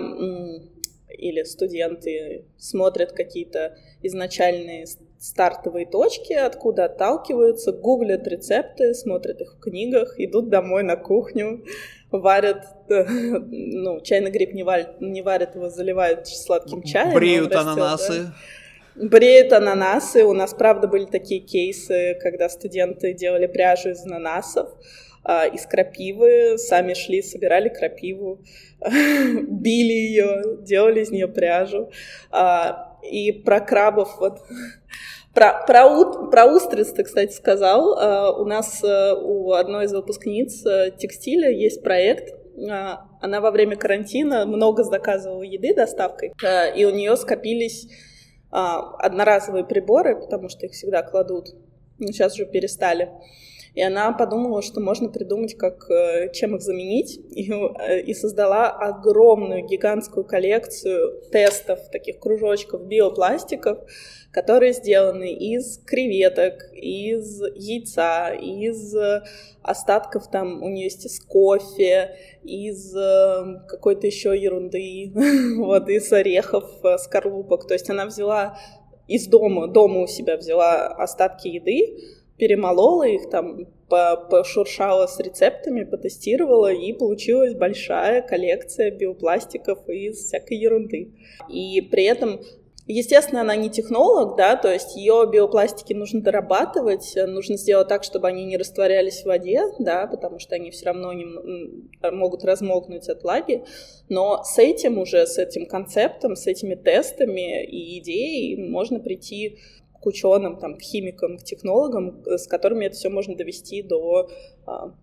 или студенты смотрят какие-то изначальные стартовые точки, откуда отталкиваются, гуглят рецепты, смотрят их в книгах, идут домой на кухню, варят, *laughs* ну, чайный гриб не варят, не варят его, заливают сладким чаем. Бреют растет, ананасы. Да? Бреют ананасы. У нас, правда, были такие кейсы, когда студенты делали пряжу из ананасов, а, из крапивы, сами шли, собирали крапиву, *laughs* били ее, делали из нее пряжу. А, и про крабов вот *laughs* про, про, про устриц ты, кстати, сказал. А, у нас э, у одной из выпускниц э, текстиля есть проект. Она во время карантина много заказывала еды доставкой, э, и у нее скопились одноразовые приборы, потому что их всегда кладут. Ну, сейчас уже перестали. И она подумала, что можно придумать, как, э, чем их заменить, и, э, и создала огромную гигантскую коллекцию тестов, таких кружочков биопластиков, которые сделаны из креветок, из яйца, из остатков там у нее есть из кофе, из э, какой-то еще ерунды, *laughs* вот, из орехов, скорлупок. То есть она взяла из дома, дома у себя взяла остатки еды, перемолола их, там пошуршала с рецептами, потестировала, и получилась большая коллекция биопластиков из всякой ерунды. И при этом Естественно, она не технолог, да, то есть ее биопластики нужно дорабатывать, нужно сделать так, чтобы они не растворялись в воде, да, потому что они все равно не, могут размокнуть от влаги, но с этим уже, с этим концептом, с этими тестами и идеей можно прийти к ученым, там, к химикам, к технологам, с которыми это все можно довести до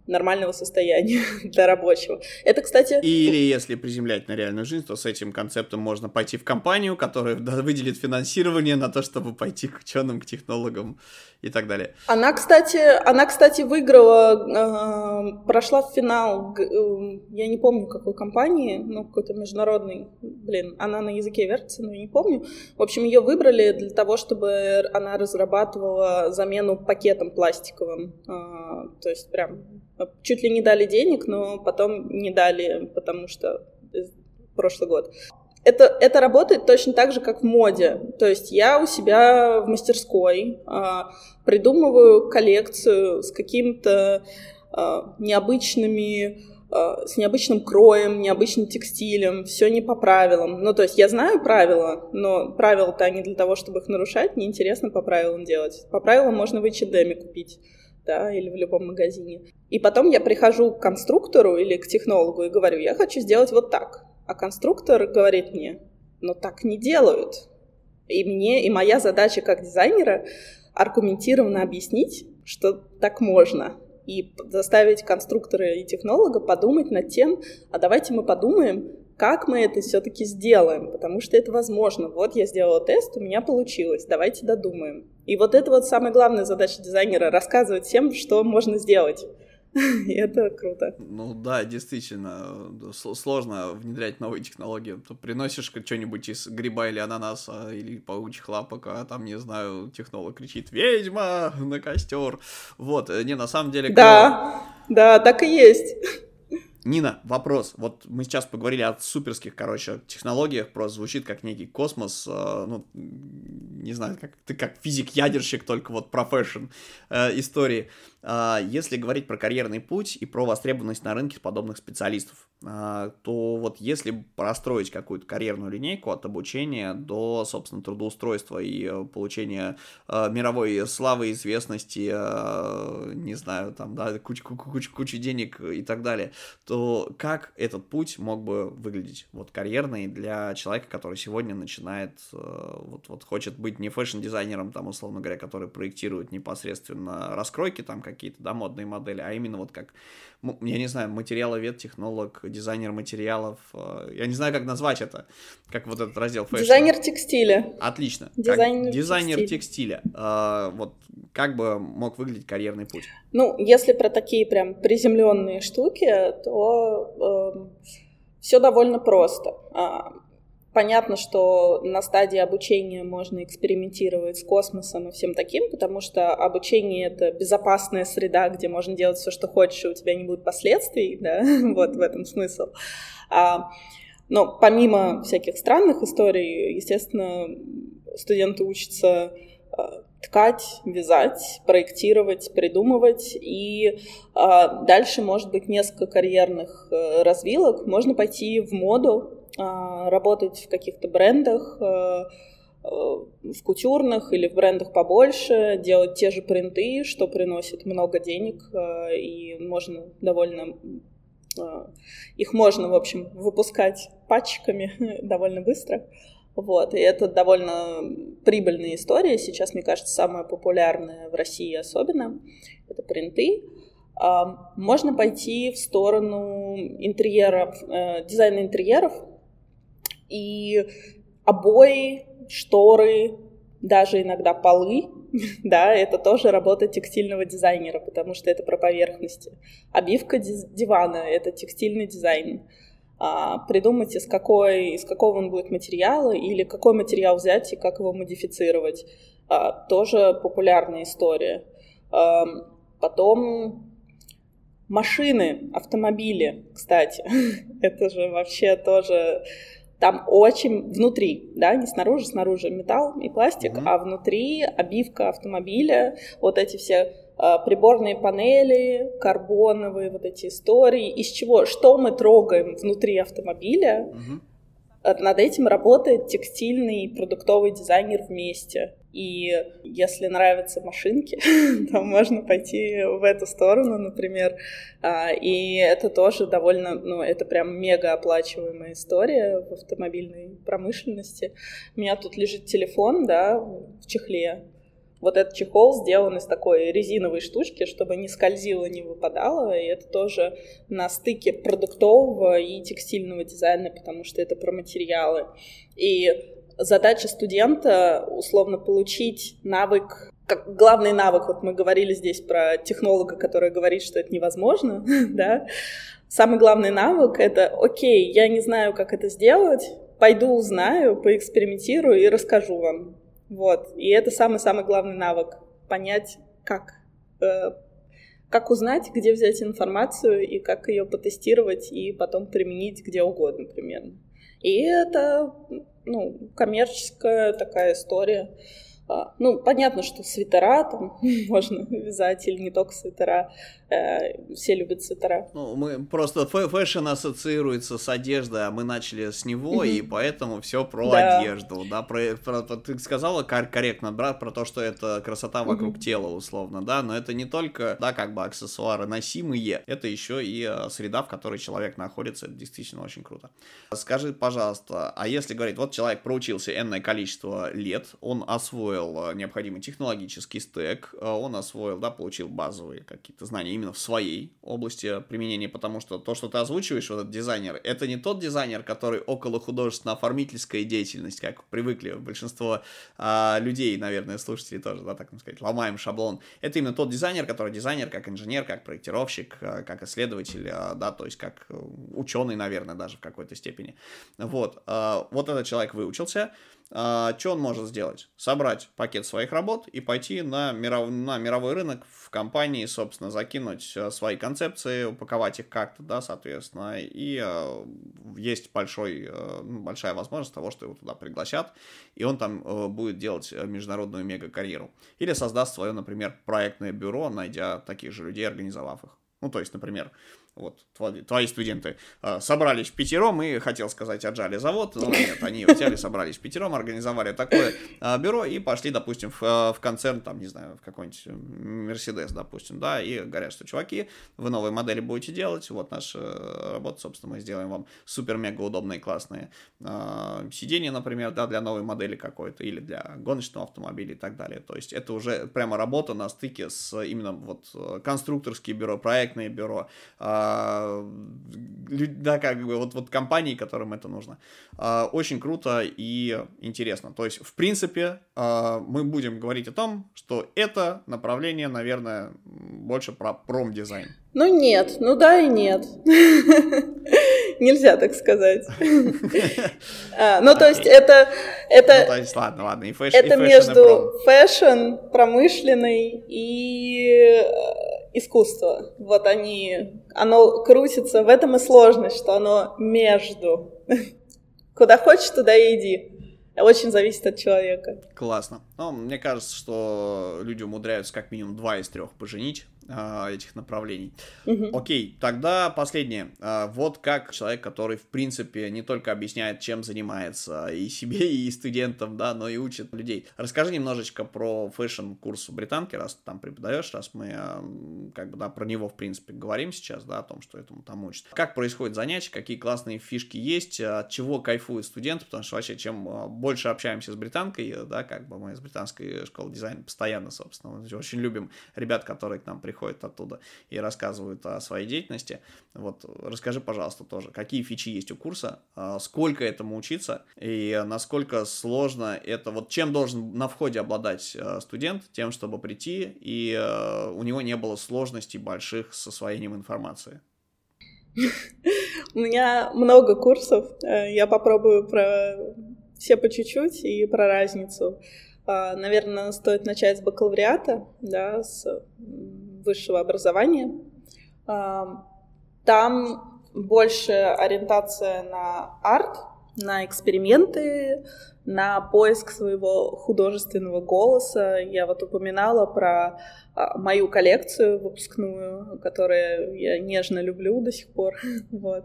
нормального состояния *laughs* для рабочего. Это, кстати... Или если приземлять на реальную жизнь, то с этим концептом можно пойти в компанию, которая выделит финансирование на то, чтобы пойти к ученым, к технологам и так далее. Она, кстати, она, кстати, выиграла, э, прошла в финал, э, я не помню, какой компании, ну, какой-то международный, блин, она на языке вертится, но я не помню. В общем, ее выбрали для того, чтобы она разрабатывала замену пакетом пластиковым, э, то есть прям чуть ли не дали денег, но потом не дали, потому что прошлый год это, это работает точно так же, как в моде. То есть я у себя в мастерской а, придумываю коллекцию с каким-то а, необычными а, с необычным кроем, необычным текстилем, все не по правилам. Ну, то есть я знаю правила, но правила-то не для того, чтобы их нарушать, неинтересно по правилам делать. По правилам можно в H&M купить да, или в любом магазине. И потом я прихожу к конструктору или к технологу и говорю, я хочу сделать вот так. А конструктор говорит мне, но так не делают. И мне, и моя задача как дизайнера аргументированно объяснить, что так можно. И заставить конструктора и технолога подумать над тем, а давайте мы подумаем, как мы это все-таки сделаем, потому что это возможно. Вот я сделала тест, у меня получилось, давайте додумаем. И вот это вот самая главная задача дизайнера — рассказывать всем, что можно сделать. *laughs* И это круто. Ну да, действительно, сложно внедрять новые технологии. Ты приносишь что-нибудь из гриба или ананаса, или паучьих лапок, а там, не знаю, технолог кричит «Ведьма! На костер!» Вот, э, не, на самом деле... Да, да, так и есть. Нина, вопрос. Вот мы сейчас поговорили о суперских, короче, технологиях, просто звучит как некий космос, э, ну, не знаю, как ты как физик-ядерщик, только вот профессион э, истории. Э, если говорить про карьерный путь и про востребованность на рынке подобных специалистов, а, то вот если простроить какую-то карьерную линейку от обучения до, собственно, трудоустройства и э, получения э, мировой славы, известности, э, не знаю, там, да, куча, куча, куча денег и так далее, то как этот путь мог бы выглядеть, вот, карьерный для человека, который сегодня начинает, вот, вот хочет быть не fashion-дизайнером, там, условно говоря, который проектирует непосредственно раскройки, там, какие-то, да, модные модели, а именно вот как я не знаю, материаловед, технолог, дизайнер материалов. Э, я не знаю, как назвать это, как вот этот раздел fashion. Дизайнер текстиля. Отлично. Дизайнер, дизайнер текстиля. текстиля. Э, вот как бы мог выглядеть карьерный путь? Ну, если про такие прям приземленные штуки, то э, эм, все довольно просто. Понятно, что на стадии обучения можно экспериментировать с космосом и всем таким, потому что обучение — это безопасная среда, где можно делать все, что хочешь, и у тебя не будет последствий, да, *laughs* вот в этом смысл. А, но помимо всяких странных историй, естественно, студенты учатся а, ткать, вязать, проектировать, придумывать. И а, дальше может быть несколько карьерных э, развилок. Можно пойти в моду, работать в каких-то брендах, э, э, в кутюрных или в брендах побольше, делать те же принты, что приносит много денег, э, и можно довольно их можно, в общем, выпускать пачками *laughs* довольно быстро. Вот, и это довольно прибыльная история. Сейчас, мне кажется, самая популярная в России особенно. Это принты. А, можно пойти в сторону интерьеров, дизайна интерьеров, и обои, шторы, даже иногда полы, *laughs* да, это тоже работа текстильного дизайнера, потому что это про поверхности. Обивка дивана — это текстильный дизайн. А, придумать, из, какой, из какого он будет материала или какой материал взять и как его модифицировать. А, тоже популярная история. А, потом машины, автомобили, кстати. *laughs* это же вообще тоже там очень внутри, да, не снаружи, снаружи металл и пластик, mm-hmm. а внутри обивка автомобиля, вот эти все э, приборные панели, карбоновые вот эти истории, из чего, что мы трогаем внутри автомобиля, mm-hmm над этим работает текстильный и продуктовый дизайнер вместе. И если нравятся машинки, *laughs* то можно пойти в эту сторону, например. А, и это тоже довольно, ну, это прям мега оплачиваемая история в автомобильной промышленности. У меня тут лежит телефон, да, в чехле. Вот этот чехол сделан из такой резиновой штучки, чтобы не скользило, не выпадало. И это тоже на стыке продуктового и текстильного дизайна, потому что это про материалы. И задача студента условно получить навык как главный навык, вот мы говорили здесь про технолога, который говорит, что это невозможно, *laughs* да, самый главный навык — это, окей, я не знаю, как это сделать, пойду узнаю, поэкспериментирую и расскажу вам. Вот. И это самый-самый главный навык — понять, как. Э, как узнать, где взять информацию и как ее потестировать и потом применить где угодно примерно. И это ну, коммерческая такая история. А, ну, понятно, что свитера там *laughs* можно вязать, или не только свитера. Э, все любят свитера. Ну, мы просто fashion ассоциируется с одеждой, а мы начали с него, и поэтому все про да. одежду. Да, про, про, ты сказала корректно, брат, про то, что это красота вокруг тела, условно, да, но это не только, да, как бы аксессуары носимые, это еще и э, среда, в которой человек находится, это действительно очень круто. Скажи, пожалуйста, а если говорить, вот человек проучился энное количество лет, он освоил освоил необходимый технологический стек, он освоил, да, получил базовые какие-то знания именно в своей области применения, потому что то, что ты озвучиваешь, вот этот дизайнер, это не тот дизайнер, который около художественно-оформительская деятельность, как привыкли большинство а, людей, наверное, слушателей тоже, да, так сказать, ломаем шаблон. Это именно тот дизайнер, который дизайнер как инженер, как проектировщик, как исследователь, да, то есть как ученый, наверное, даже в какой-то степени. Вот, вот этот человек выучился, а, что он может сделать? Собрать пакет своих работ и пойти на, миров... на мировой рынок в компании, собственно, закинуть э, свои концепции, упаковать их как-то, да, соответственно, и э, есть большой, э, ну, большая возможность того, что его туда пригласят, и он там будет делать международную мега-карьеру. Или создаст свое, например, проектное бюро, найдя таких же людей, организовав их. Ну, то есть, например, вот, твои, студенты э, собрались пятером и, хотел сказать, отжали завод, но нет, они взяли, собрались пятером, организовали такое э, бюро и пошли, допустим, в, в концерн, там, не знаю, в какой-нибудь Мерседес, допустим, да, и говорят, что, чуваки, вы новые модели будете делать, вот наша работа, собственно, мы сделаем вам супер-мега удобные, классные э, сиденья, например, да, для новой модели какой-то, или для гоночного автомобиля и так далее, то есть это уже прямо работа на стыке с именно вот конструкторские бюро, проектные бюро, э, а, да, как бы вот, вот компании, которым это нужно. А, очень круто и интересно. То есть, в принципе, а, мы будем говорить о том, что это направление, наверное, больше про промдизайн. Ну нет, ну да и нет. *laughs* Нельзя так сказать. *laughs* Ну, то есть это... это ну, ладно, ладно. Это между fashion, промышленный и искусство. Вот они, оно крутится, в этом и сложность, что оно между. *laughs* Куда хочешь, туда и иди. Очень зависит от человека. Классно. Ну, мне кажется, что люди умудряются как минимум два из трех поженить этих направлений. Угу. Окей, тогда последнее. Э, вот как человек, который, в принципе, не только объясняет, чем занимается и *laughs* себе, и студентам, да, но и учит людей. Расскажи немножечко про fashion-курс в британке, раз ты там преподаешь, раз мы, э, как бы, да, про него, в принципе, говорим сейчас, да, о том, что этому там учат. Как происходит занятие, какие классные фишки есть, от чего кайфуют студенты, потому что вообще, чем больше общаемся с британкой, да, как бы мы из британской школы дизайна постоянно, собственно, очень любим ребят, которые к нам приходят приходят оттуда и рассказывают о своей деятельности. Вот, расскажи, пожалуйста, тоже, какие фичи есть у курса, а, сколько этому учиться и насколько сложно это, вот чем должен на входе обладать а, студент, тем, чтобы прийти, и а, у него не было сложностей больших с освоением информации. У меня много курсов, э, я попробую про все по чуть-чуть и про разницу. Наверное, стоит начать с бакалавриата, да, с высшего образования. Там больше ориентация на арт, на эксперименты, на поиск своего художественного голоса. Я вот упоминала про а, мою коллекцию выпускную, которую я нежно люблю до сих пор. *laughs* Вот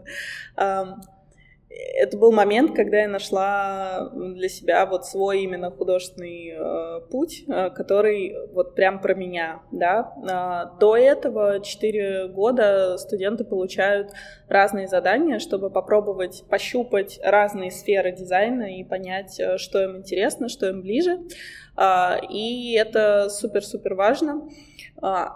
это был момент, когда я нашла для себя вот свой именно художественный э, путь, э, который вот прям про меня, да. Э, до этого 4 года студенты получают разные задания, чтобы попробовать пощупать разные сферы дизайна и понять, э, что им интересно, что им ближе. Э, и это супер-супер важно. Э,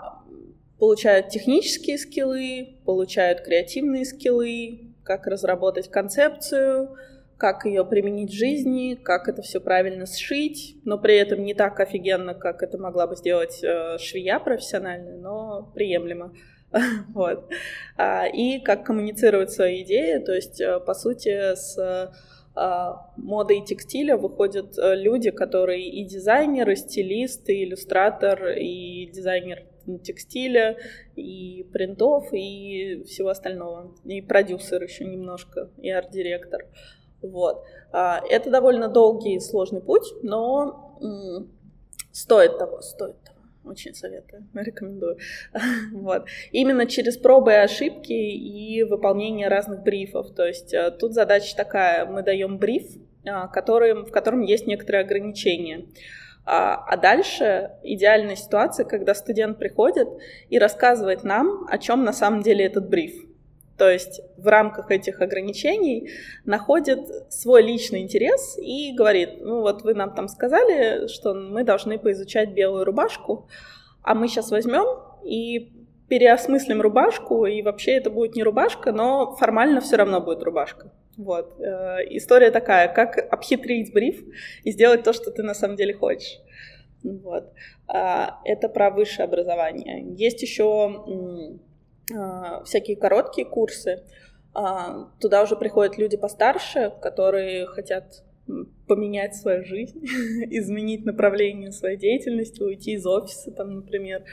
получают технические скиллы, получают креативные скиллы, как разработать концепцию, как ее применить в жизни, как это все правильно сшить, но при этом не так офигенно, как это могла бы сделать э, швея профессиональная, но приемлемо. *laughs* вот. А, и как коммуницировать свои идеи, то есть, э, по сути, с э, модой текстиля выходят люди, которые и дизайнер, и стилист, и иллюстратор, и дизайнер текстиля, и принтов, и всего остального. И продюсер еще немножко, и арт-директор. Вот. А, это довольно долгий и сложный путь, но стоит того, стоит того. Очень советую, рекомендую. *laughs* вот. Именно через пробы и ошибки и выполнение разных брифов. То есть э, тут задача такая, мы даем бриф, а, который, в котором есть некоторые ограничения. А, а дальше идеальная ситуация, когда студент приходит и рассказывает нам, о чем на самом деле этот бриф. То есть в рамках этих ограничений находит свой личный интерес и говорит, ну вот вы нам там сказали, что мы должны поизучать белую рубашку, а мы сейчас возьмем и переосмыслим рубашку, и вообще это будет не рубашка, но формально все равно будет рубашка. Вот. Э, история такая, как обхитрить бриф и сделать то, что ты на самом деле хочешь. Вот. А, это про высшее образование. Есть еще а, всякие короткие курсы. А, туда уже приходят люди постарше, которые хотят поменять свою жизнь, *laughs* изменить направление своей деятельности, уйти из офиса, там, например.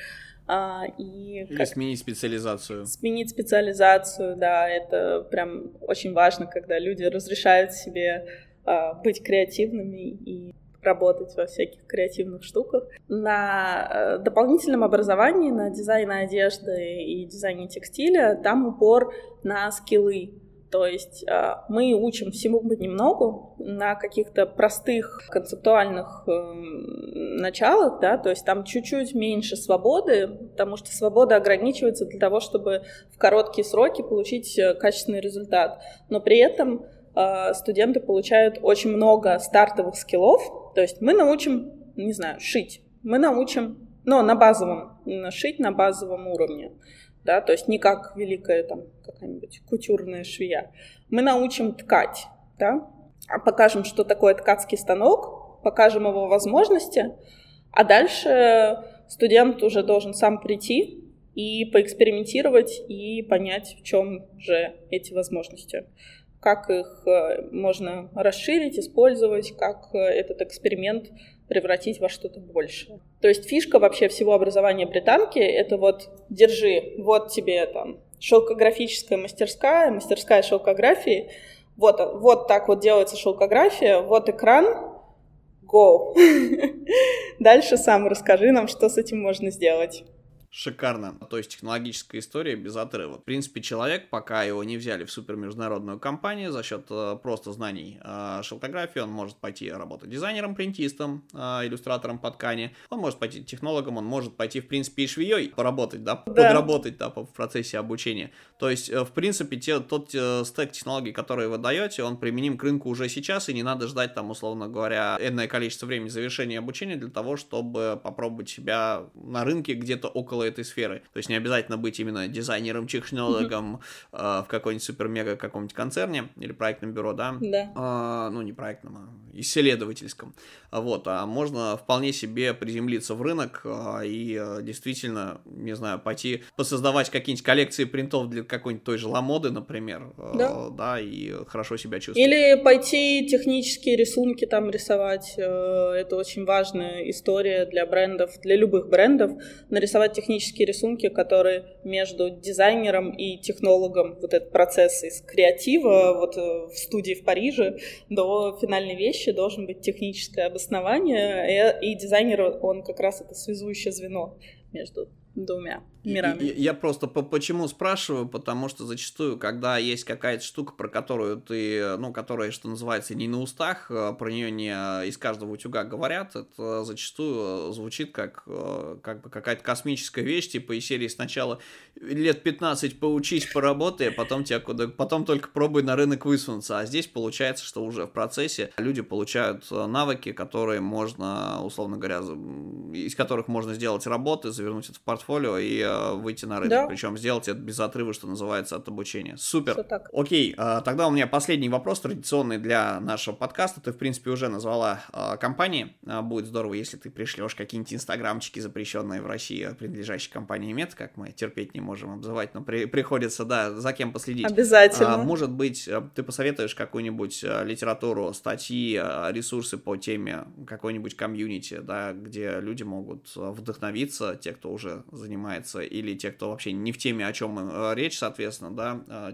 А, и Или как... сменить специализацию. Сменить специализацию, да, это прям очень важно, когда люди разрешают себе а, быть креативными и работать во всяких креативных штуках. На э, дополнительном образовании, на дизайне одежды и дизайне текстиля, там упор на скиллы. То есть э, мы учим всему понемногу на каких-то простых концептуальных эм, началах, да, то есть там чуть-чуть меньше свободы, потому что свобода ограничивается для того, чтобы в короткие сроки получить э, качественный результат. Но при этом студенты получают очень много стартовых скиллов, то есть мы научим, не знаю, шить. Мы научим, но на базовом, шить на базовом уровне. Да, то есть не как великая там какая-нибудь кутюрная швея. Мы научим ткать, да, а покажем, что такое ткацкий станок, покажем его возможности, а дальше студент уже должен сам прийти и поэкспериментировать и понять, в чем же эти возможности как их э, можно расширить, использовать, как э, этот эксперимент превратить во что-то большее. То есть фишка вообще всего образования британки — это вот держи, вот тебе там шелкографическая мастерская, мастерская шелкографии, вот, вот так вот делается шелкография, вот экран, go. *laughs* Дальше сам расскажи нам, что с этим можно сделать. Шикарно. То есть технологическая история без отрыва. В принципе, человек, пока его не взяли в супермеждународную компанию за счет э, просто знаний э, шелкографии, он может пойти работать дизайнером, принтистом, э, иллюстратором по ткани, он может пойти технологом, он может пойти, в принципе, и швеей поработать, да, да. подработать да, в процессе обучения. То есть, э, в принципе, те, тот э, стек технологий, который вы даете, он применим к рынку уже сейчас, и не надо ждать там, условно говоря, энное количество времени завершения обучения для того, чтобы попробовать себя на рынке где-то около около этой сферы. То есть не обязательно быть именно дизайнером, технологом mm-hmm. э, в какой-нибудь супер-мега каком-нибудь концерне или проектном бюро, да? Да. Э, ну, не проектном, а исследовательском. Вот, а можно вполне себе приземлиться в рынок э, и э, действительно, не знаю, пойти посоздавать какие-нибудь коллекции принтов для какой-нибудь той же ламоды, например, э, да. да, и хорошо себя чувствовать. Или пойти технические рисунки там рисовать. Э, это очень важная история для брендов, для любых брендов. Нарисовать технические технические рисунки, которые между дизайнером и технологом, вот этот процесс из креатива, вот э, в студии в Париже, до финальной вещи должен быть техническое обоснование, и, и дизайнер, он как раз это связующее звено между двумя мирами. Я, я просто по почему спрашиваю, потому что зачастую, когда есть какая-то штука, про которую ты, ну, которая, что называется, не на устах, э, про нее не из каждого утюга говорят, это зачастую звучит как, как бы какая-то космическая вещь, типа из серии сначала лет 15 поучись, поработай, а потом тебя куда, потом только пробуй на рынок высунуться. А здесь получается, что уже в процессе люди получают навыки, которые можно, условно говоря, из которых можно сделать работы, завернуть это в портфолио и выйти на рынок. Да. Причем сделать это без отрыва, что называется, от обучения. Супер. Окей, э, тогда у меня последний вопрос традиционный для нашего подкаста. Ты, в принципе, уже назвала э, компании. Будет здорово, если ты пришлешь какие-нибудь инстаграмчики, запрещенные в России, принадлежащие компании Мет, как мы терпеть не можем обзывать, но при, приходится, да, за кем последить. Обязательно. Может быть, ты посоветуешь какую-нибудь литературу, статьи, ресурсы по теме какой-нибудь комьюнити, да, где люди могут вдохновиться, те, кто уже занимается или те, кто вообще не в теме, о чем э, речь, соответственно, да, а,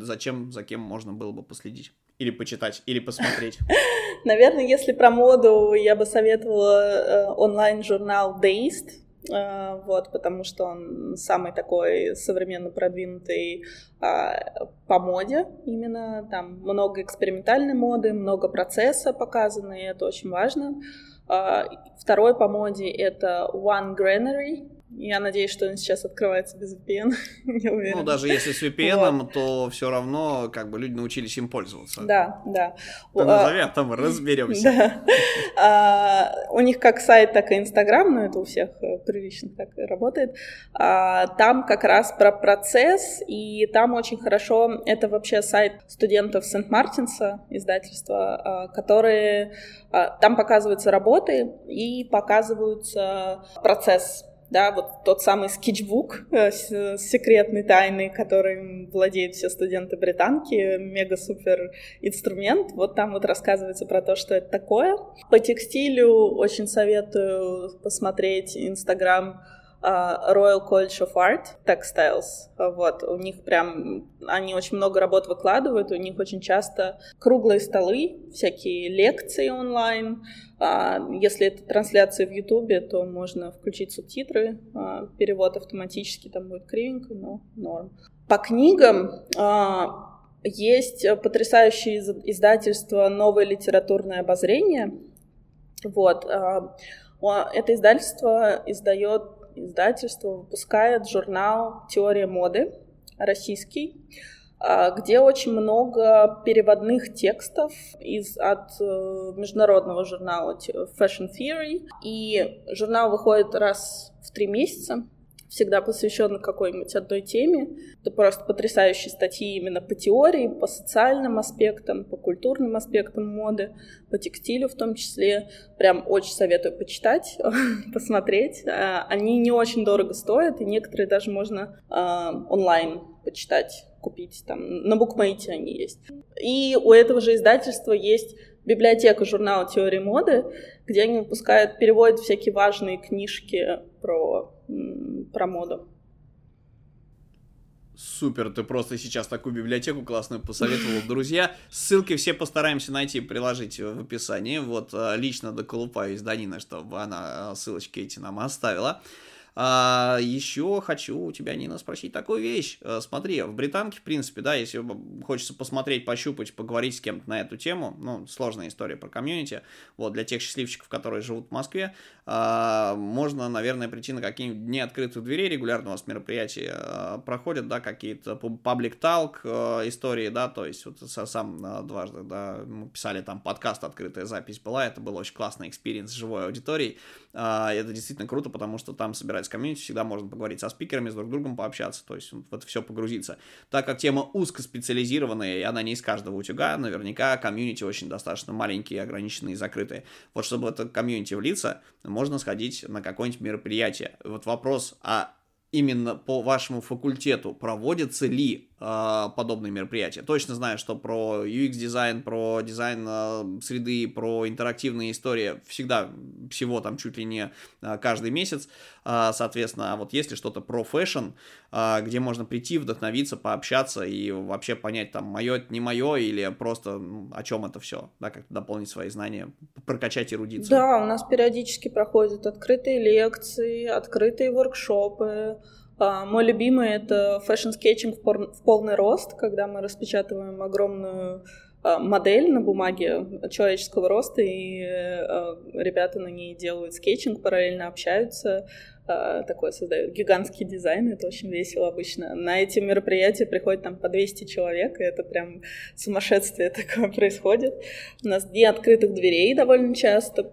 зачем, за кем можно было бы последить. Или почитать, или посмотреть. *laughs* Наверное, если про моду, я бы советовала э, онлайн-журнал Deist, э, вот, потому что он самый такой современно продвинутый а, по моде именно, там много экспериментальной моды, много процесса показано, и это очень важно. А, второй по моде это One Granary, Я надеюсь, что он сейчас открывается без VPN. *laughs* Не уверена. Ну, даже если с VPN, вот. то все равно как бы люди научились им пользоваться. Да, да. Ты назови, а там разберемся. Да. *laughs* А, у них как сайт, так и Инстаграм, но это у всех э, прилично так и работает. А, там как раз про процесс, и там очень хорошо, это вообще сайт студентов Сент-Мартинса, издательства, а, которые, а, там показываются работы и показываются процесс да, вот тот самый скетчбук э, с, с секретной тайной, которым владеют все студенты британки, мега-супер инструмент, вот там вот рассказывается про то, что это такое. По текстилю очень советую посмотреть Инстаграм Royal College of Art Textiles. Вот, у них прям, они очень много работ выкладывают, у них очень часто круглые столы, всякие лекции онлайн. Uh, если это трансляция в Ютубе, то можно включить субтитры, uh, перевод автоматически там будет кривенько, но норм. По книгам есть потрясающее издательство «Новое литературное обозрение». Вот. Это издательство издает издательство выпускает журнал «Теория моды» российский, а, где очень много переводных текстов из, от э, международного журнала Fashion Theory. И журнал выходит раз в три месяца всегда посвящен какой-нибудь одной теме. Это просто потрясающие статьи именно по теории, по социальным аспектам, по культурным аспектам моды, по текстилю в том числе. Прям очень советую почитать, *laughs* посмотреть. А, они не очень дорого стоят, и некоторые даже можно а, онлайн почитать, купить. Там на букмейте они есть. И у этого же издательства есть библиотека журнала «Теории моды», где они выпускают, переводят всякие важные книжки про про моду. Супер, ты просто сейчас такую библиотеку классную посоветовал, друзья. Ссылки все постараемся найти, приложить в описании. Вот э, лично доколупаюсь до Нины, чтобы она э, ссылочки эти нам оставила. А, еще хочу у тебя, Нина, спросить такую вещь. Э, смотри, в британке, в принципе, да, если хочется посмотреть, пощупать, поговорить с кем-то на эту тему, ну, сложная история про комьюнити, вот, для тех счастливчиков, которые живут в Москве, а, можно, наверное, прийти на какие-нибудь дни открытых дверей, регулярно у вас мероприятия а, проходят, да, какие-то public talk э, истории, да, то есть вот сам дважды, да, мы писали там подкаст, открытая запись была, это был очень классный experience живой аудиторией, это действительно круто, потому что там собирается комьюнити, всегда можно поговорить со спикерами, с друг другом пообщаться, то есть в это все погрузиться. Так как тема узкоспециализированная, и она не из каждого утюга, наверняка комьюнити очень достаточно маленькие, ограниченные и закрытые. Вот чтобы в это комьюнити влиться, можно сходить на какое-нибудь мероприятие. Вот вопрос, а именно по вашему факультету проводятся ли подобные мероприятия. Точно знаю, что про UX-дизайн, про дизайн э, среды, про интерактивные истории всегда всего там чуть ли не э, каждый месяц. Э, соответственно, а вот если что-то про fashion, э, где можно прийти, вдохновиться, пообщаться и вообще понять, там, мое это не мое, или просто о чем это все, да, как дополнить свои знания, прокачать эрудицию. Да, у нас периодически проходят открытые лекции, открытые воркшопы, мой любимый это fashion-скетчинг в полный рост, когда мы распечатываем огромную а, модель на бумаге человеческого роста, и а, ребята на ней делают скетчинг, параллельно общаются, такой создают гигантский дизайн, это очень весело обычно. На эти мероприятия приходит там по 200 человек, и это прям сумасшествие *laughs* такое происходит. У нас дни открытых дверей довольно часто,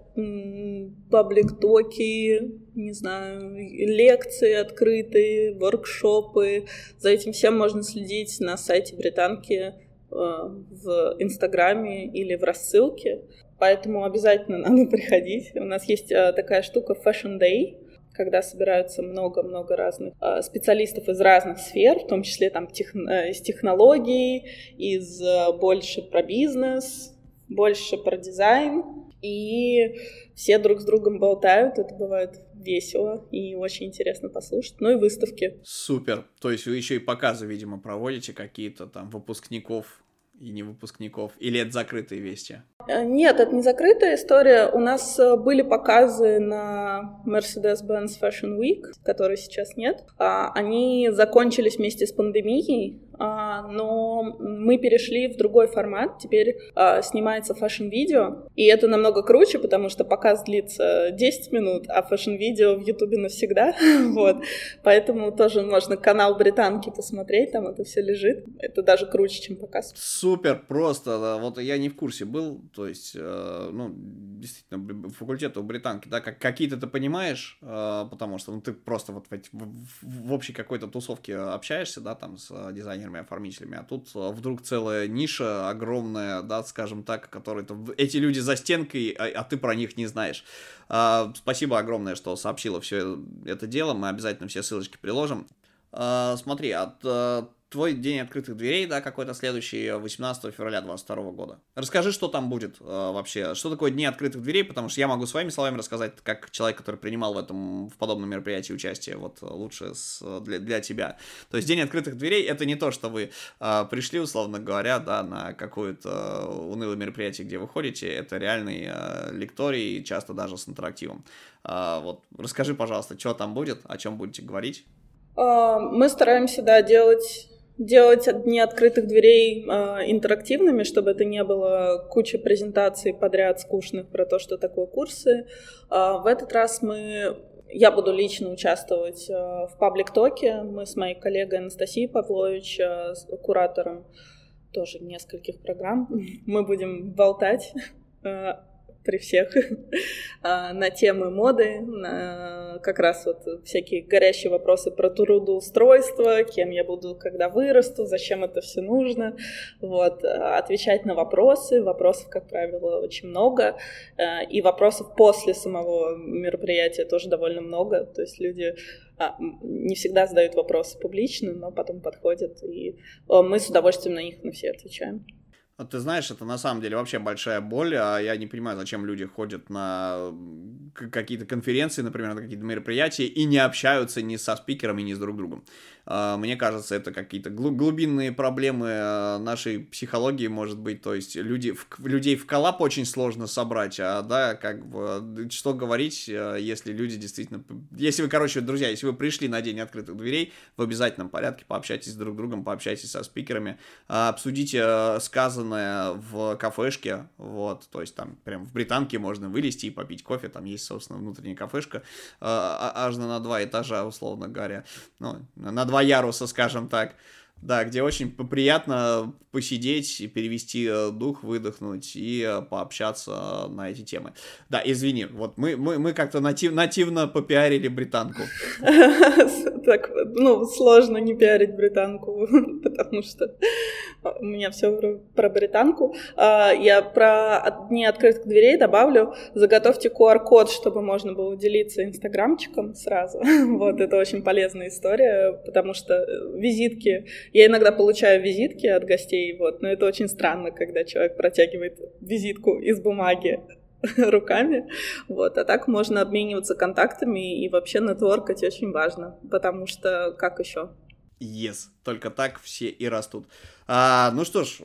паблик-токи, не знаю, лекции открытые, воркшопы. За этим всем можно следить на сайте британки э, в Инстаграме или в рассылке. Поэтому обязательно *laughs* надо приходить. У нас есть э, такая штука Fashion Day, когда собираются много-много разных э, специалистов из разных сфер, в том числе там тех, из технологий, из больше про бизнес, больше про дизайн. И все друг с другом болтают, это бывает весело и очень интересно послушать. Ну и выставки. Супер. То есть вы еще и показы, видимо, проводите какие-то там выпускников и не выпускников? Или это закрытые вещи? Э, нет, это не закрытая история. У нас э, были показы на Mercedes-Benz Fashion Week, которой сейчас нет. А, они закончились вместе с пандемией, но мы перешли в другой формат. Теперь а, снимается fashion-видео, и это намного круче, потому что показ длится 10 минут, а fashion-видео в Ютубе навсегда. *laughs* вот. Поэтому тоже можно канал Британки посмотреть, там это все лежит. Это даже круче, чем показ. Супер, просто. Вот я не в курсе был, то есть, э, ну, действительно, факультет у Британки, да, как, какие-то ты понимаешь, э, потому что ну, ты просто вот в, в общей какой-то тусовке общаешься, да, там с дизайнером дизайнерами, оформителями, а тут э, вдруг целая ниша огромная, да, скажем так, которые эти люди за стенкой, а, а ты про них не знаешь. А, спасибо огромное, что сообщила все это дело, мы обязательно все ссылочки приложим. А, смотри, от э, твой день открытых дверей, да, какой-то следующий, 18 э, февраля 2022 года. Расскажи, что там будет э, вообще, что такое дни открытых дверей, потому что я могу своими словами рассказать, как человек, который принимал в этом, в подобном мероприятии участие, вот э, лучше с, для, для тебя. То есть день открытых дверей это не то, что вы э, пришли, условно говоря, да, на какое-то унылое мероприятие, где вы ходите, это реальный э, лекторий, часто даже с интерактивом. Э, вот, расскажи, пожалуйста, что там будет, о чем будете говорить. Мы стараемся, да, делать делать дни открытых дверей э, интерактивными, чтобы это не было куча презентаций подряд скучных про то, что такое курсы. Э, в этот раз мы я буду лично участвовать э, в паблик-токе. Мы с моей коллегой Анастасией Павлович, э, куратором тоже нескольких программ, *laughs* мы будем болтать при всех *laughs* а, на темы моды, на как раз вот всякие горящие вопросы про трудоустройство, кем я буду, когда вырасту, зачем это все нужно, вот, а, отвечать на вопросы, вопросов, как правило, очень много, а, и вопросов после самого мероприятия тоже довольно много, то есть люди не всегда задают вопросы публично, но потом подходят, и мы с удовольствием на них на все отвечаем. Ты знаешь, это на самом деле вообще большая боль, а я не понимаю, зачем люди ходят на какие-то конференции, например, на какие-то мероприятия и не общаются ни со спикерами, ни с друг другом. А, мне кажется, это какие-то глубинные проблемы а, нашей психологии, может быть, то есть люди, людей в коллап очень сложно собрать, а, да, как бы, что говорить, если люди действительно, если вы, короче, друзья, если вы пришли на день открытых дверей, в обязательном порядке пообщайтесь с друг другом, пообщайтесь со спикерами, обсудите сказанное в кафешке, вот, то есть там прям в британке можно вылезти и попить кофе, там есть, собственно, внутренняя кафешка, аж на два этажа, условно говоря, ну, на два яруса, скажем так. Да, где очень приятно посидеть, перевести э, дух, выдохнуть и э, пообщаться на эти темы. Да, извини, вот мы, мы, мы как-то натив, нативно попиарили британку. *laughs* Так, ну, сложно не пиарить британку, *laughs* потому что у меня все про британку. А, я про дни открытых дверей добавлю. Заготовьте QR-код, чтобы можно было делиться инстаграмчиком сразу. *laughs* Вот, это очень полезная история, потому что э, визитки я иногда получаю визитки от гостей, вот, но это очень странно, когда человек протягивает визитку из бумаги *laughs* руками, вот, а так можно обмениваться контактами и вообще нетворкать очень важно, потому что как еще? Yes, только так все и растут. А, ну что ж,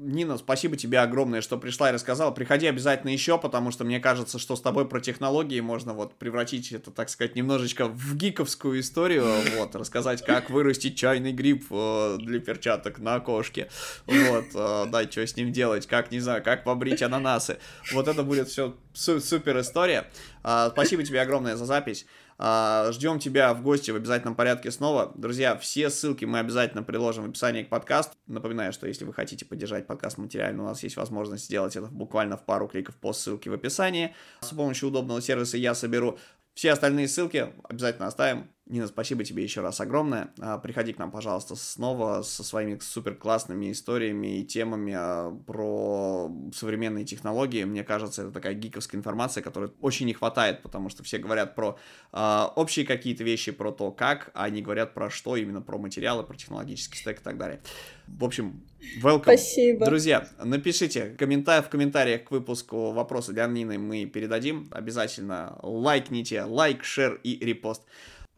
Нина, спасибо тебе огромное, что пришла и рассказала. Приходи обязательно еще, потому что мне кажется, что с тобой про технологии можно вот превратить это, так сказать, немножечко в гиковскую историю, вот, рассказать, как вырастить чайный гриб э, для перчаток на окошке, вот, э, да, что с ним делать, как, не знаю, как побрить ананасы. Вот это будет все супер история. А, спасибо тебе огромное за запись. А, ждем тебя в гости в обязательном порядке снова. Друзья, все ссылки мы обязательно приложим в описании к подкасту. Напоминаю, что если вы хотите поддержать подкаст материально, у нас есть возможность сделать это буквально в пару кликов по ссылке в описании. С помощью удобного сервиса я соберу все остальные ссылки обязательно оставим. Нина, спасибо тебе еще раз огромное. А, приходи к нам, пожалуйста, снова со своими супер классными историями и темами а, про современные технологии. Мне кажется, это такая гиковская информация, которой очень не хватает, потому что все говорят про э, общие какие-то вещи, про то, как, а не говорят про что, именно про материалы, про технологический стек и так далее. В общем, welcome. Спасибо. Друзья, напишите комментарий, в комментариях к выпуску вопросы для Нины мы передадим. Обязательно лайкните, лайк, шер и репост.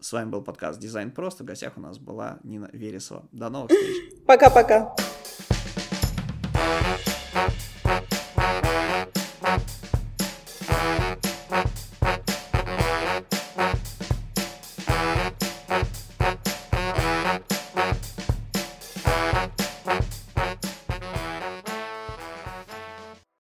С вами был подкаст «Дизайн просто». В гостях у нас была Нина Вересова. До новых встреч. Пока-пока.